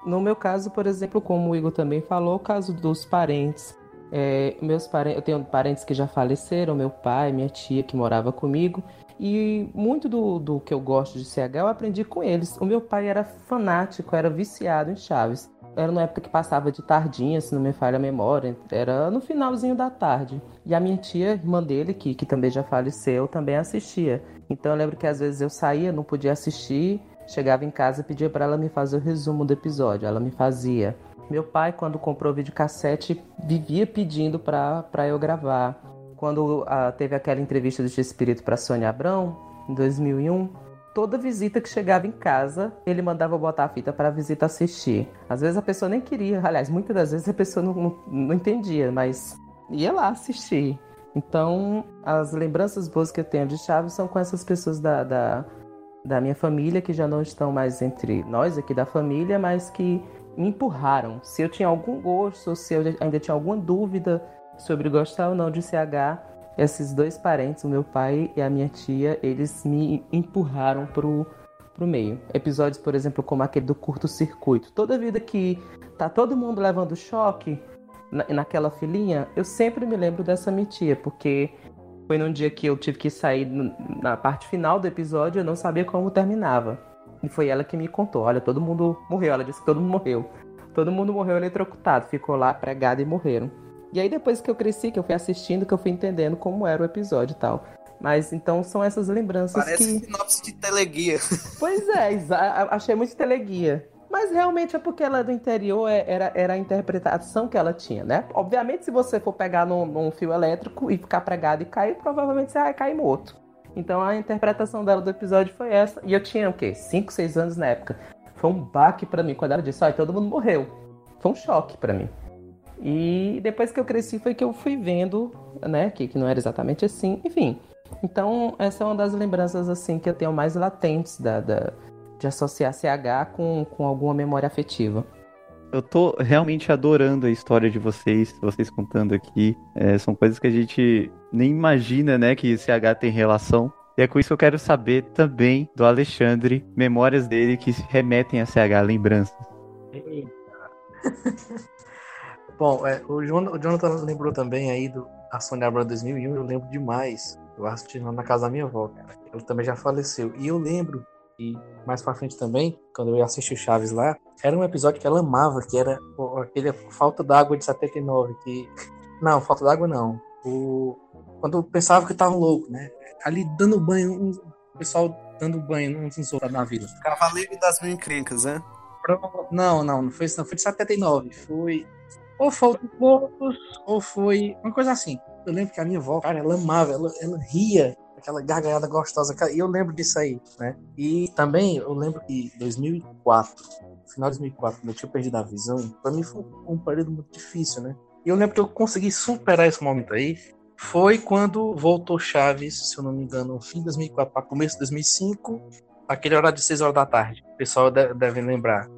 No meu caso, por exemplo, como o Igor também falou, o caso dos parentes. É, meus parentes, eu tenho parentes que já faleceram, meu pai, minha tia que morava comigo, e muito do, do que eu gosto de CH eu aprendi com eles. O meu pai era fanático, era viciado em Chaves. Era na época que passava de tardinha, se não me falha a memória, era no finalzinho da tarde. E a minha tia, irmã dele, que, que também já faleceu, também assistia. Então eu lembro que às vezes eu saía, não podia assistir, chegava em casa pedia para ela me fazer o resumo do episódio. Ela me fazia. Meu pai, quando comprou o videocassete, vivia pedindo para eu gravar. Quando ah, teve aquela entrevista do Espírito para Sônia Abrão, em 2001, toda visita que chegava em casa, ele mandava botar a fita para a visita assistir. Às vezes a pessoa nem queria, aliás, muitas das vezes a pessoa não, não, não entendia, mas ia lá assistir. Então, as lembranças boas que eu tenho de Chaves são com essas pessoas da, da, da minha família, que já não estão mais entre nós aqui da família, mas que me empurraram. Se eu tinha algum gosto, se eu ainda tinha alguma dúvida sobre gostar ou não de CH, esses dois parentes, o meu pai e a minha tia, eles me empurraram pro, pro meio. Episódios, por exemplo, como aquele do curto-circuito. Toda vida que tá todo mundo levando choque na, naquela filinha, eu sempre me lembro dessa minha tia, porque foi num dia que eu tive que sair na parte final do episódio, eu não sabia como terminava. E foi ela que me contou: olha, todo mundo morreu. Ela disse que todo mundo morreu. Todo mundo morreu eletrocutado, ficou lá pregado e morreram. E aí depois que eu cresci, que eu fui assistindo, que eu fui entendendo como era o episódio e tal. Mas então são essas lembranças Parece que. sinopse de teleguia. Pois é, achei muito teleguia. Mas realmente é porque ela é do interior, é, era, era a interpretação que ela tinha, né? Obviamente, se você for pegar num, num fio elétrico e ficar pregado e cair, provavelmente você vai cair morto. Então a interpretação dela do episódio foi essa. E eu tinha o quê? 5, 6 anos na época. Foi um baque para mim quando ela disse: Olha, todo mundo morreu. Foi um choque para mim. E depois que eu cresci foi que eu fui vendo, né, que, que não era exatamente assim, enfim. Então, essa é uma das lembranças, assim, que eu tenho mais latentes da, da de associar CH com, com alguma memória afetiva. Eu tô realmente adorando a história de vocês, vocês contando aqui. É, são coisas que a gente nem imagina, né, que CH tem relação. E é com isso que eu quero saber também do Alexandre, memórias dele que remetem a CH, lembranças. Bom, é, o, Jonathan lembrou também aí do a Sônia Abrão 2001, eu lembro demais. Eu assisti na casa da minha avó, cara. Ele também já faleceu. E eu lembro, e mais pra frente também, quando eu assisti o Chaves lá, era um episódio que ela amava, que era aquele Falta d'Água de 79, que... Não, Falta d'Água não. O... Quando eu pensava que estavam louco, né? Ali dando banho, o pessoal dando banho uns nos outros na vila. Cavaleiro das Mil Encrencas, né? Não, não, não foi, não foi de 79. Foi ou foi poucos, ou foi uma coisa assim. Eu lembro que a minha avó, cara, ela amava, ela, ela ria, aquela gargalhada gostosa. E eu lembro disso aí, né? E também eu lembro que 2004, final de 2004, quando eu tinha perdido a visão, pra mim foi um período muito difícil, né? E eu lembro que eu consegui superar esse momento aí. Foi quando voltou Chaves, se eu não me engano, no fim de 2004 para começo de 2005, aquele horário de 6 horas da tarde. O pessoal deve lembrar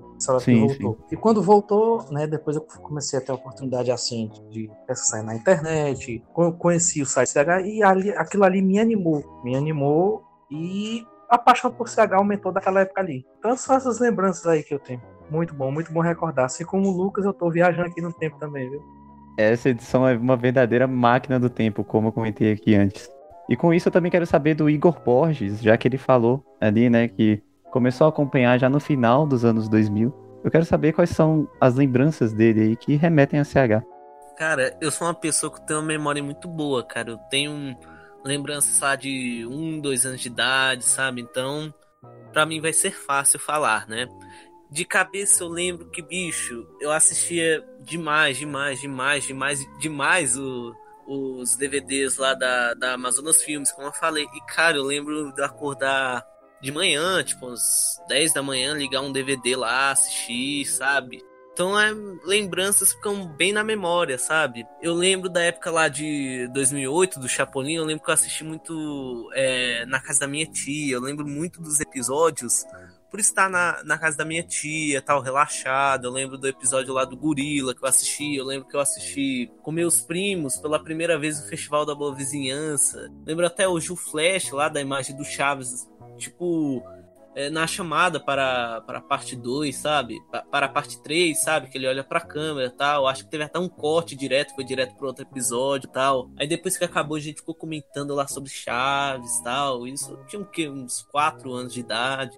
sim, voltou. Sim. E quando voltou, né, depois eu comecei a ter a oportunidade assim de pesquisar na internet, conheci o site CH e ali, aquilo ali me animou, me animou e a paixão por CH aumentou daquela época ali. Então são essas lembranças aí que eu tenho. Muito bom, muito bom recordar. Assim como o Lucas, eu tô viajando aqui no tempo também, viu? Essa edição é uma verdadeira máquina do tempo, como eu comentei aqui antes. E com isso eu também quero saber do Igor Borges, já que ele falou ali, né, que começou a acompanhar já no final dos anos 2000. Eu quero saber quais são as lembranças dele aí que remetem a CH. Cara, eu sou uma pessoa que tem uma memória muito boa, cara. Eu tenho lembranças lá de um, dois anos de idade, sabe? Então, para mim vai ser fácil falar, né? De cabeça eu lembro que, bicho, eu assistia demais, demais, demais, demais, demais o, os DVDs lá da, da Amazonas Filmes, como eu falei. E, cara, eu lembro de acordar de manhã, tipo, às 10 da manhã, ligar um DVD lá, assistir, sabe? Então, é, lembranças ficam bem na memória, sabe? Eu lembro da época lá de 2008, do Chapolin, eu lembro que eu assisti muito é, na casa da minha tia, eu lembro muito dos episódios por estar na, na casa da minha tia, tal, relaxado. Eu lembro do episódio lá do Gorila que eu assisti. Eu lembro que eu assisti com meus primos pela primeira vez no Festival da Boa Vizinhança. Lembro até hoje o flash lá da imagem do Chaves, tipo, é, na chamada para, para a parte 2, sabe? Pa- Para a parte 3, sabe? Que ele olha pra câmera e tal. Acho que teve até um corte direto, foi direto pro outro episódio tal. Aí depois que acabou, a gente ficou comentando lá sobre Chaves tal. Isso tinha? Uns 4 anos de idade.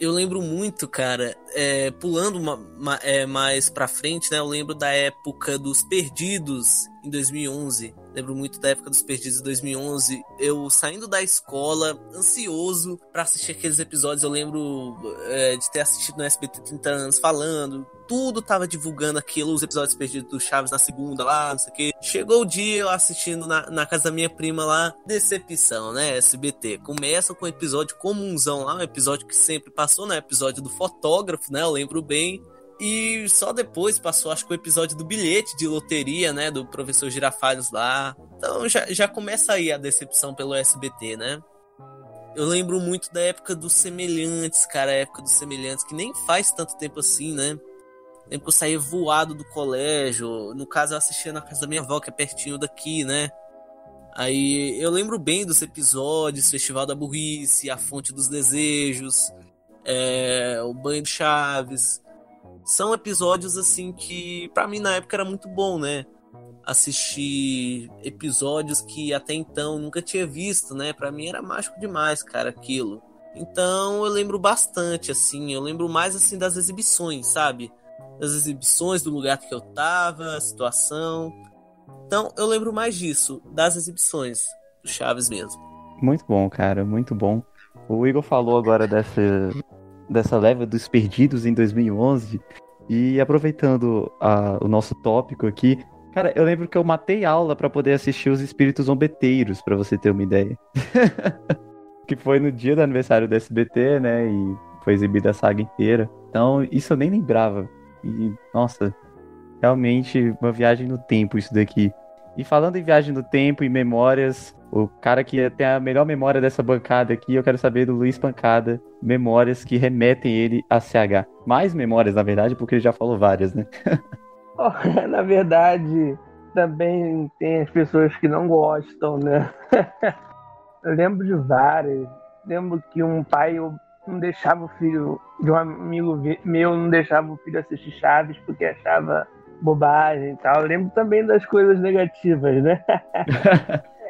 Eu lembro muito, cara, é, pulando ma- ma- é, mais pra frente, né? Eu lembro da época dos Perdidos em 2011. Lembro muito da época dos Perdidos em 2011. Eu saindo da escola, ansioso pra assistir aqueles episódios. Eu lembro é, de ter assistido no SBT 30 anos falando. Tudo tava divulgando aquilo, os episódios perdidos do Chaves na segunda lá, não sei o quê. Chegou o dia eu assistindo na, na casa da minha prima lá. Decepção, né? SBT. Começa com um episódio comunzão lá, um episódio que sempre passou, né? Episódio do fotógrafo, né? Eu lembro bem. E só depois passou, acho que o episódio do bilhete de loteria, né? Do professor Girafales lá. Então já, já começa aí a decepção pelo SBT, né? Eu lembro muito da época dos semelhantes, cara. A época dos semelhantes, que nem faz tanto tempo assim, né? Lembro que eu saía voado do colégio. No caso, eu assistia na casa da minha avó, que é pertinho daqui, né? Aí eu lembro bem dos episódios, Festival da Burrice, A Fonte dos Desejos, é, O Banho de Chaves. São episódios assim que pra mim na época era muito bom, né? Assistir episódios que até então nunca tinha visto, né? Pra mim era mágico demais, cara, aquilo. Então eu lembro bastante, assim, eu lembro mais assim das exibições, sabe? Das exibições, do lugar que eu tava, a situação. Então eu lembro mais disso, das exibições do Chaves mesmo. Muito bom, cara, muito bom. O Igor falou agora dessa, dessa leva dos perdidos em 2011 e aproveitando a- o nosso tópico aqui, cara, eu lembro que eu matei aula pra poder assistir os Espíritos Zombeteiros, pra você ter uma ideia. que foi no dia do aniversário do SBT, né, e foi exibida a saga inteira. Então, isso eu nem lembrava. E, nossa, realmente uma viagem no tempo isso daqui. E falando em viagem no tempo e memórias, o cara que tem a melhor memória dessa bancada aqui, eu quero saber do Luiz Pancada, memórias que remetem ele a CH. Mais memórias, na verdade, porque ele já falou várias, né? Na verdade, também tem as pessoas que não gostam, né? Eu lembro de várias. Lembro que um pai não deixava o filho de um amigo meu, não deixava o filho assistir Chaves porque achava bobagem e tal. Eu lembro também das coisas negativas, né?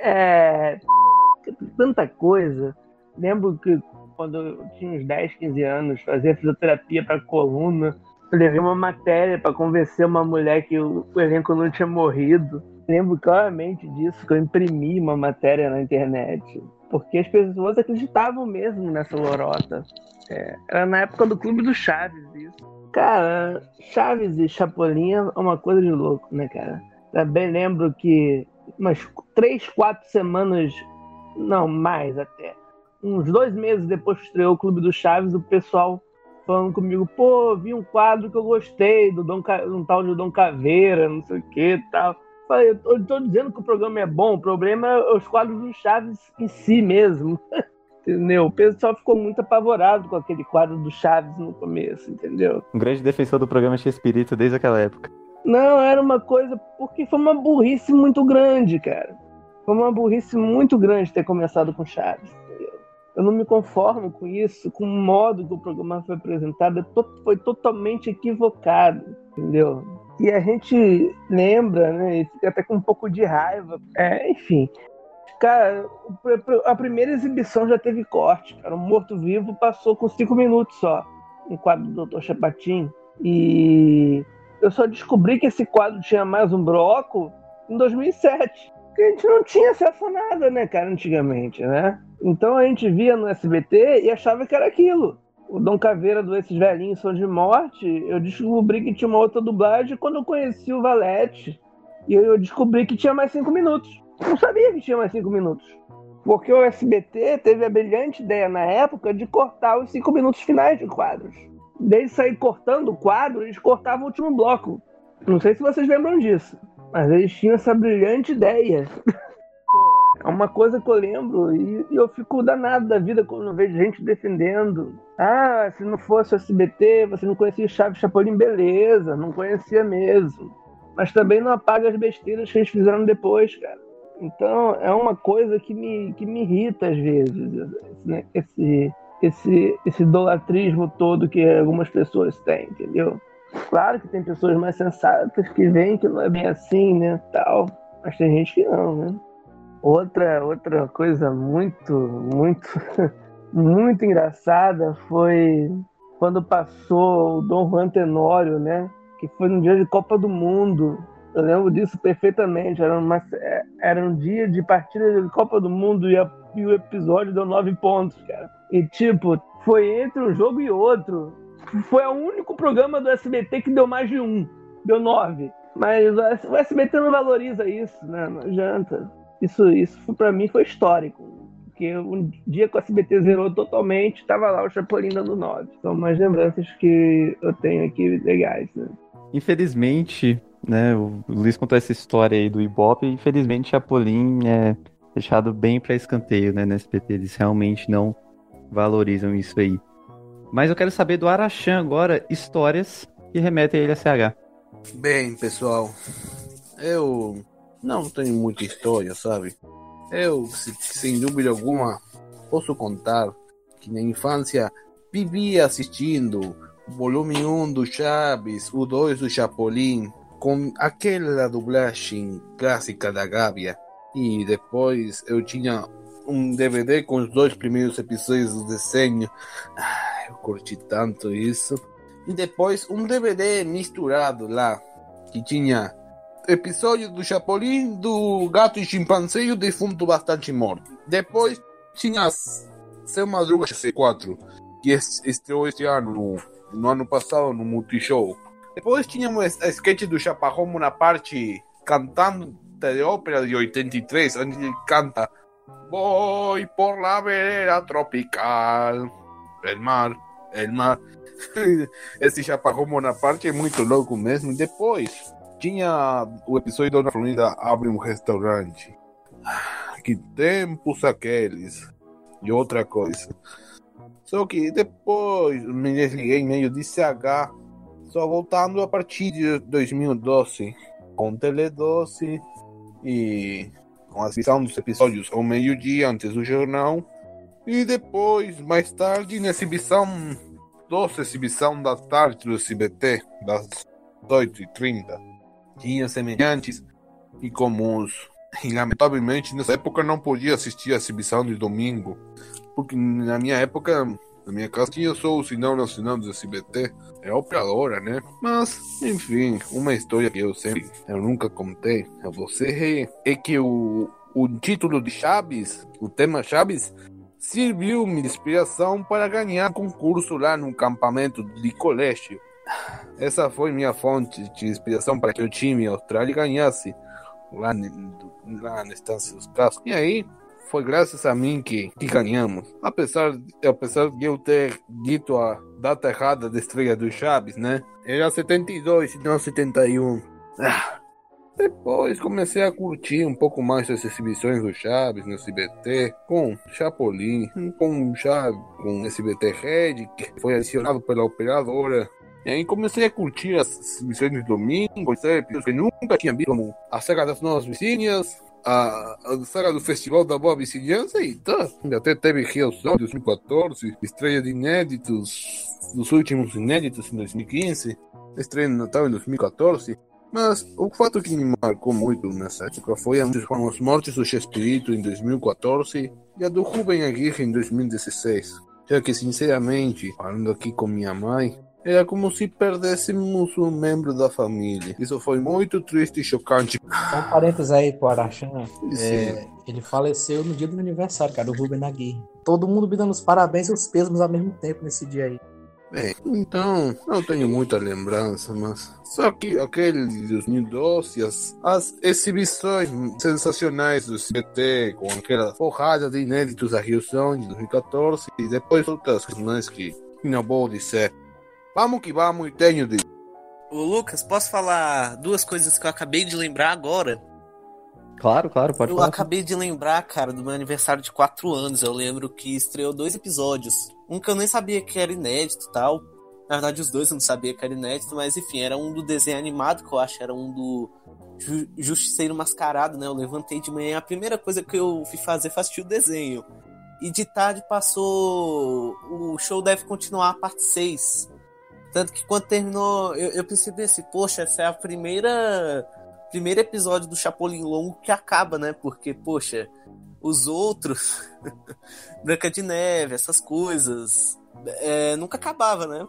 É, tanta coisa. Lembro que quando eu tinha uns 10, 15 anos, fazia fisioterapia para coluna. Eu levei uma matéria para convencer uma mulher que o, elenco não tinha morrido. Lembro claramente disso, que eu imprimi uma matéria na internet. Porque as pessoas acreditavam mesmo nessa lorota. É, era na época do Clube do Chaves, isso. Cara, Chaves e Chapolin é uma coisa de louco, né, cara? Também lembro que umas três, quatro semanas, não, mais até, uns dois meses depois que estreou o Clube do Chaves, o pessoal falando comigo, pô, vi um quadro que eu gostei, do Dom, Ca- um tal de Dom Caveira, não sei o que tal. Falei, eu tô, eu tô dizendo que o programa é bom, o problema é os quadros do Chaves em si mesmo. Entendeu? O pessoal ficou muito apavorado com aquele quadro do Chaves no começo, entendeu? Um grande defensor do programa X-Espírito desde aquela época. Não, era uma coisa. Porque foi uma burrice muito grande, cara. Foi uma burrice muito grande ter começado com Chaves. Eu não me conformo com isso, com o modo que o programa foi apresentado. é Foi totalmente equivocado, entendeu? E a gente lembra, né? E fica até com um pouco de raiva. É, enfim. Cara, a primeira exibição já teve corte. Cara. O Morto Vivo passou com cinco minutos só. Um quadro do Dr. Chapatin. E eu só descobri que esse quadro tinha mais um bloco em 2007. Porque a gente não tinha acesso a nada, né, cara, antigamente, né? Então a gente via no SBT e achava que era aquilo. O Dom Caveira do Esses Velhinhos São de Morte, eu descobri que tinha uma outra dublagem quando eu conheci o Valete. E eu descobri que tinha mais cinco minutos. Não sabia que tinha mais cinco minutos. Porque o SBT teve a brilhante ideia na época de cortar os cinco minutos finais de quadros. Desde sair cortando o quadro, eles cortavam o último bloco. Não sei se vocês lembram disso, mas eles tinham essa brilhante ideia. Pô, uma coisa que eu lembro e, e eu fico danado da vida quando vejo gente defendendo. Ah, se não fosse o SBT, você não conhecia Chaves Chapolin, beleza, não conhecia mesmo. Mas também não apaga as besteiras que eles fizeram depois, cara. Então é uma coisa que me, que me irrita às vezes, né? esse, esse, esse idolatrismo todo que algumas pessoas têm, entendeu? Claro que tem pessoas mais sensatas que veem que não é bem assim, né, tal, mas tem gente que não, né? Outra, outra coisa muito, muito, muito engraçada foi quando passou o Dom Juan Tenório, né? Que foi no dia de Copa do Mundo. Eu lembro disso perfeitamente. Era, uma, era um dia de partida de Copa do Mundo e, a, e o episódio deu nove pontos, cara. E tipo, foi entre um jogo e outro. Foi o único programa do SBT que deu mais de um. Deu nove. Mas o SBT não valoriza isso, né? Não adianta. Isso, isso para mim foi histórico. Porque um dia que o SBT zerou totalmente, estava lá o Chapolin dando 9. São mais lembranças que eu tenho aqui legais, né? Infelizmente, né, o Luiz contou essa história aí do Ibope, infelizmente Chapolin é deixado bem para escanteio, né, no SBT. Eles realmente não valorizam isso aí. Mas eu quero saber do Arachan agora, histórias que remetem a ele a CH. Bem, pessoal, eu não tenho muita história, sabe? Eu, sem dúvida alguma, posso contar que na infância vivia assistindo volume 1 do Chaves, o 2 do Chapolin, com aquela dublagem clássica da Gávea. E depois eu tinha um DVD com os dois primeiros episódios do desenho. Ah, eu curti tanto isso. E depois um DVD misturado lá, que tinha episódio do Chapolin, do Gato e Chimpanzé e o Defunto Bastante Morto. Depois tinha Seu Madruga C4, que estreou este ano, no, no ano passado, no Multishow. Depois tínhamos a sketch do Chaparrão Bonaparte cantando de ópera de 83, onde ele canta Voy por la vereda tropical, el mar, el mar. Esse Chaparrão Bonaparte é muito louco mesmo. Depois tinha o episódio Dona Florinda abre um restaurante. Que tempos aqueles. E outra coisa. Só que depois me desliguei meio de CH. Só voltando a partir de 2012. Com Tele12 e com a edição dos episódios ao meio-dia antes do jornal. E depois, mais tarde, na exibição, doce exibição da tarde do SBT, das 18h30 tinha semelhantes e comuns. E lamentavelmente nessa época não podia assistir a exibição de domingo, porque na minha época, na minha casa tinha só o sinal nacional do SBT, é operadora, né? Mas, enfim, uma história que eu sempre, eu nunca contei a você é que o, o título de Chaves, o tema Chaves, serviu-me de inspiração para ganhar concurso lá no campamento de colégio. Essa foi minha fonte de inspiração para que o time Austrália ganhasse lá, lá na Estância dos Cascos. E aí, foi graças a mim que, que ganhamos. Apesar, apesar de eu ter dito a data errada da estreia do Chaves, né? Era 72 e não 71. Ah. Depois comecei a curtir um pouco mais as exibições do Chaves no SBT, com Chapolin, com Chaves, com SBT Red, que foi adicionado pela operadora. E aí comecei a curtir as missões de domingo, episódios que nunca tinha visto, como a saga das novas vizinhas, a, saga do Festival da Boa Vizinhança e tá. Até teve reação em 2014, estreia de inéditos, dos últimos inéditos em 2015, estreia de Natal em 2014. Mas o fato que me marcou muito nessa época foi as mortes do Chespirito em 2014 e a do Rubem Aguirre em 2016. Já que, sinceramente, falando aqui com minha mãe, era como se perdêssemos um membro da família. Isso foi muito triste e chocante. Só um parênteses aí pro Arachan. É, ele faleceu no dia do meu aniversário, cara, do Ruben Nagui. Todo mundo me dando os parabéns e os pesos ao mesmo tempo nesse dia aí. Bem, então, não tenho muita lembrança, mas só que aquele de 2012, as, as exibições sensacionais do CT, com aquela porrada de inéditos da Rio Song de 2014, e depois outras questões que não vou dizer. Vamos que vamos, e tenho de. Ô Lucas, posso falar duas coisas que eu acabei de lembrar agora? Claro, claro, pode Eu falar. acabei de lembrar, cara, do meu aniversário de 4 anos. Eu lembro que estreou dois episódios. Um que eu nem sabia que era inédito e tal. Na verdade, os dois eu não sabia que era inédito, mas enfim, era um do desenho animado, que eu acho era um do Ju- Justiceiro Mascarado, né? Eu levantei de manhã, a primeira coisa que eu fui fazer foi assistir o desenho. E de tarde passou. O show deve continuar a parte 6. Tanto que quando terminou, eu, eu percebi assim, poxa, essa é a primeira. Primeiro episódio do Chapolin Longo que acaba, né? Porque, poxa, os outros. Branca de Neve, essas coisas. é, nunca acabava, né?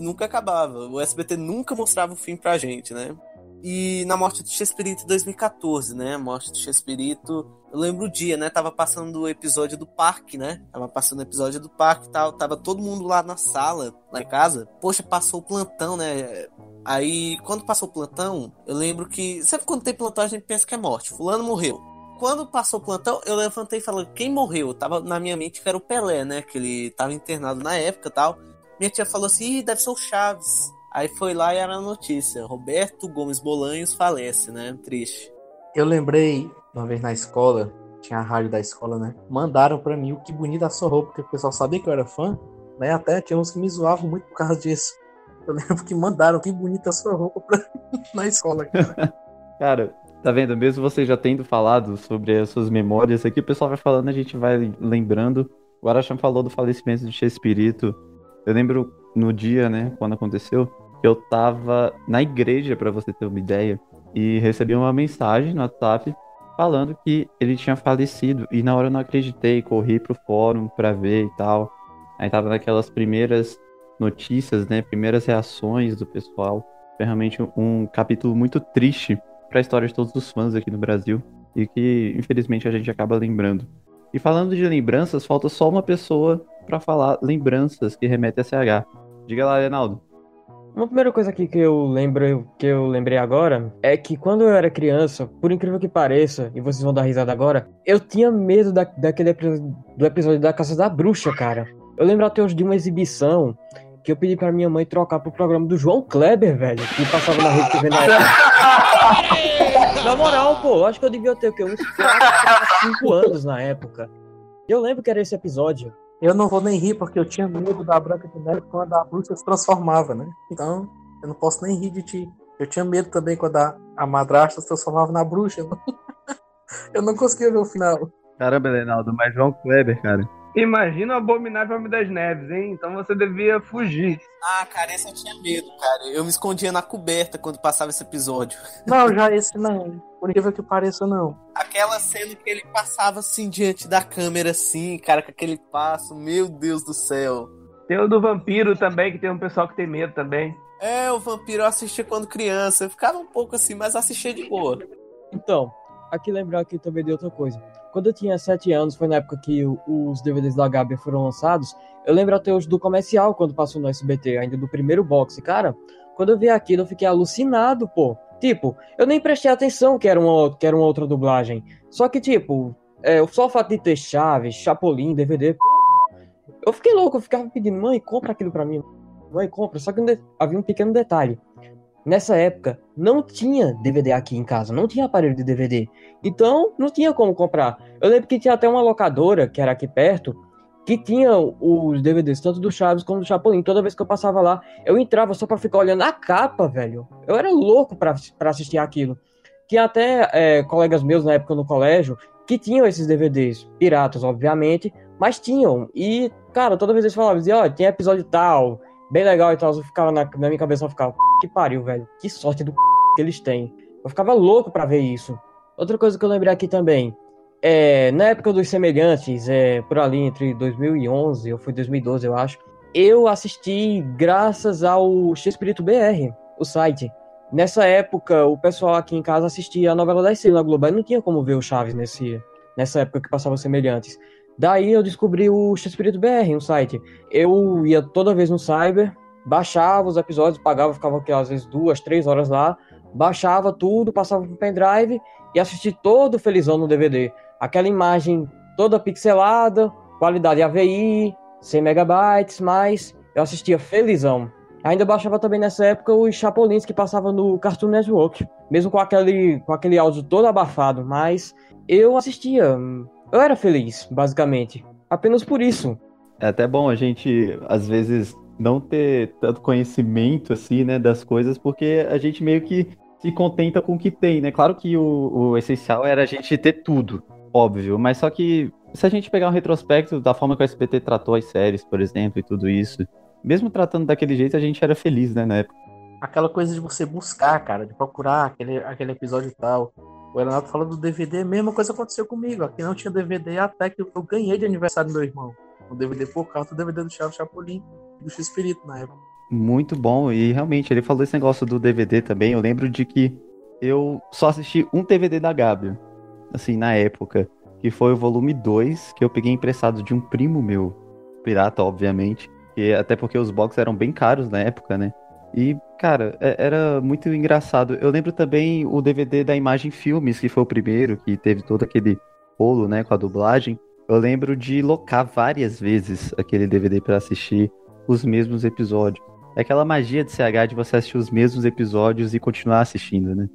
Nunca acabava. O SBT nunca mostrava o fim pra gente, né? E na morte do Chespirito em 2014, né? A morte do Chespirito. Eu lembro o dia, né? Tava passando o episódio do parque, né? Tava passando o episódio do parque e tal. Tava todo mundo lá na sala, lá em casa. Poxa, passou o plantão, né? Aí, quando passou o plantão, eu lembro que. Sempre quando tem plantão, a gente pensa que é morte. Fulano morreu. Quando passou o plantão, eu levantei falei, quem morreu? Tava na minha mente que era o Pelé, né? Que ele tava internado na época e tal. Minha tia falou assim, Ih, deve ser o Chaves. Aí foi lá e era a notícia. Roberto Gomes Bolanhos falece, né? Triste. Eu lembrei, uma vez na escola, tinha a rádio da escola, né? Mandaram pra mim o que bonita a sua roupa, porque o pessoal sabia que eu era fã, né? Até tinha uns que me zoavam muito por causa disso. Eu lembro que mandaram que bonita a sua roupa pra... na escola, cara. Cara, tá vendo? Mesmo você já tendo falado sobre as suas memórias aqui, o pessoal vai falando, a gente vai lembrando. O Aracham falou do falecimento de Chespirito. Eu lembro no dia, né, quando aconteceu, eu tava na igreja, pra você ter uma ideia, e recebi uma mensagem no WhatsApp falando que ele tinha falecido. E na hora eu não acreditei, corri pro fórum pra ver e tal. Aí tava naquelas primeiras notícias, né, primeiras reações do pessoal. Foi realmente um, capítulo muito triste pra história de todos os fãs aqui no Brasil e que infelizmente a gente acaba lembrando. E falando de lembranças, falta só uma pessoa pra falar lembranças que remete a CH. Diga lá, Reinaldo. Uma primeira coisa aqui que eu lembro, que eu lembrei agora, é que quando eu era criança, por incrível que pareça, e vocês vão dar risada agora, eu tinha medo da, daquele do episódio da Caça da Bruxa, cara. Eu lembro até hoje de uma exibição que eu pedi pra minha mãe trocar pro programa do João Kleber, velho, que passava na rede TV na época. Na moral, pô, acho que eu devia ter o quê? Uns 5 anos na época. Eu lembro que era esse episódio. Eu não vou nem rir, porque eu tinha medo da Branca de Neve quando a bruxa se transformava, né? Então, eu não posso nem rir de ti. Eu tinha medo também quando a, a madrasta se transformava na bruxa. Eu não conseguia ver o final. Caramba, Reinaldo, mas João Kleber, cara. Imagina o Abominável Homem das Neves, hein? Então você devia fugir. Ah, cara, esse eu tinha medo, cara. Eu me escondia na coberta quando passava esse episódio. Não, já esse não. Por incrível que pareça, não. Aquela cena que ele passava assim diante da câmera, assim, cara, com aquele passo, meu Deus do céu. Tem o do vampiro também, que tem um pessoal que tem medo também. É, o vampiro eu assistia quando criança. Eu ficava um pouco assim, mas assistia de boa. Então, aqui lembrar aqui também de outra coisa. Quando eu tinha 7 anos, foi na época que os DVDs da Gabi foram lançados. Eu lembro até hoje do comercial, quando passou no SBT, ainda do primeiro box. Cara, quando eu vi aquilo, eu fiquei alucinado, pô. Tipo, eu nem prestei atenção que era uma, que era uma outra dublagem. Só que, tipo, é, só o fato de ter Chaves, Chapolin, DVD, eu fiquei louco, eu ficava pedindo, mãe, compra aquilo pra mim. Mãe, compra. Só que havia um pequeno detalhe. Nessa época, não tinha DVD aqui em casa, não tinha aparelho de DVD. Então, não tinha como comprar. Eu lembro que tinha até uma locadora, que era aqui perto, que tinha os DVDs, tanto do Chaves como do Chapolin. Toda vez que eu passava lá, eu entrava só pra ficar olhando a capa, velho. Eu era louco pra assistir aquilo. Tinha até é, colegas meus na época no colégio que tinham esses DVDs, piratas, obviamente, mas tinham. E, cara, toda vez eles falavam, diziam, ó, tem episódio tal, bem legal e tal. Eu ficava na, na minha cabeça, eu ficava, que pariu, velho. Que sorte do que eles têm. Eu ficava louco pra ver isso. Outra coisa que eu lembrei aqui também, é, na época dos semelhantes, é, por ali entre 2011 ou foi 2012, eu acho, eu assisti graças ao X-Espírito BR, o site. Nessa época, o pessoal aqui em casa assistia a novela das seis na Globo, e não tinha como ver o Chaves nesse, nessa época que passava semelhantes. Daí eu descobri o X-Espírito BR, um site. Eu ia toda vez no Cyber, baixava os episódios, pagava, ficava aqui, às vezes duas, três horas lá, baixava tudo, passava pro pendrive e assisti todo felizão no DVD. Aquela imagem toda pixelada, qualidade AVI, 100 megabytes, mas eu assistia felizão. Ainda baixava também nessa época os Chapolins que passavam no Cartoon Network, mesmo com aquele, com aquele áudio todo abafado, mas eu assistia. Eu era feliz, basicamente. Apenas por isso. É até bom a gente, às vezes, não ter tanto conhecimento, assim, né, das coisas, porque a gente meio que se contenta com o que tem, né? Claro que o, o essencial era a gente ter tudo, óbvio, mas só que se a gente pegar um retrospecto da forma que o SBT tratou as séries, por exemplo, e tudo isso, mesmo tratando daquele jeito, a gente era feliz, né, na época. Aquela coisa de você buscar, cara, de procurar aquele, aquele episódio e tal. O Renato fala do DVD, mesma coisa aconteceu comigo. Aqui não tinha DVD até que eu ganhei de aniversário do meu irmão. O DVD por causa do DVD do Charles Chapolin e do X-Espírito na época. Muito bom, e realmente, ele falou esse negócio do DVD também. Eu lembro de que eu só assisti um DVD da Gabi, assim, na época, que foi o volume 2, que eu peguei emprestado de um primo meu, pirata, obviamente, que até porque os box eram bem caros na época, né? E, cara, é- era muito engraçado. Eu lembro também o DVD da Imagem Filmes, que foi o primeiro, que teve todo aquele rolo, né, com a dublagem. Eu lembro de locar várias vezes aquele DVD pra assistir os mesmos episódios. É aquela magia de CH de você assistir os mesmos episódios e continuar assistindo, né?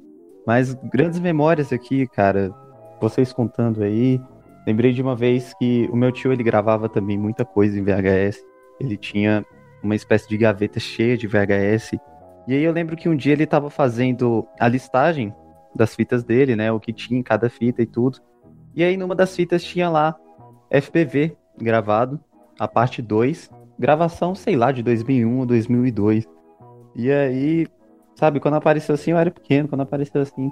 Mas grandes memórias aqui, cara. Vocês contando aí. Lembrei de uma vez que o meu tio ele gravava também muita coisa em VHS. Ele tinha uma espécie de gaveta cheia de VHS. E aí eu lembro que um dia ele estava fazendo a listagem das fitas dele, né? O que tinha em cada fita e tudo. E aí numa das fitas tinha lá FPV gravado, a parte 2, gravação, sei lá, de 2001 ou 2002. E aí, sabe, quando apareceu assim, eu era pequeno, quando apareceu assim,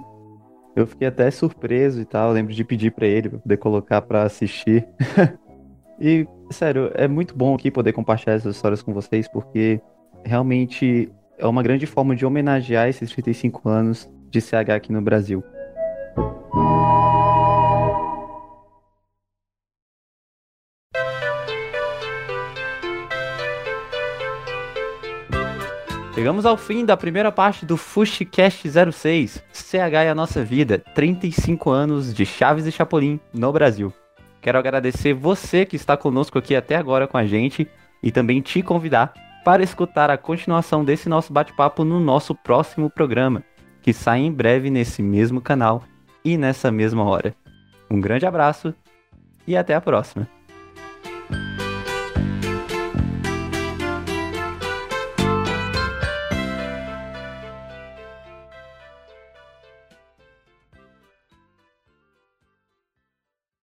eu fiquei até surpreso e tal. Eu lembro de pedir pra ele pra poder colocar pra assistir. e, sério, é muito bom aqui poder compartilhar essas histórias com vocês, porque realmente é uma grande forma de homenagear esses 35 anos de CH aqui no Brasil. Chegamos ao fim da primeira parte do Fushicast 06, CH e a nossa vida, 35 anos de Chaves e Chapolin no Brasil. Quero agradecer você que está conosco aqui até agora com a gente e também te convidar para escutar a continuação desse nosso bate-papo no nosso próximo programa, que sai em breve nesse mesmo canal e nessa mesma hora. Um grande abraço e até a próxima.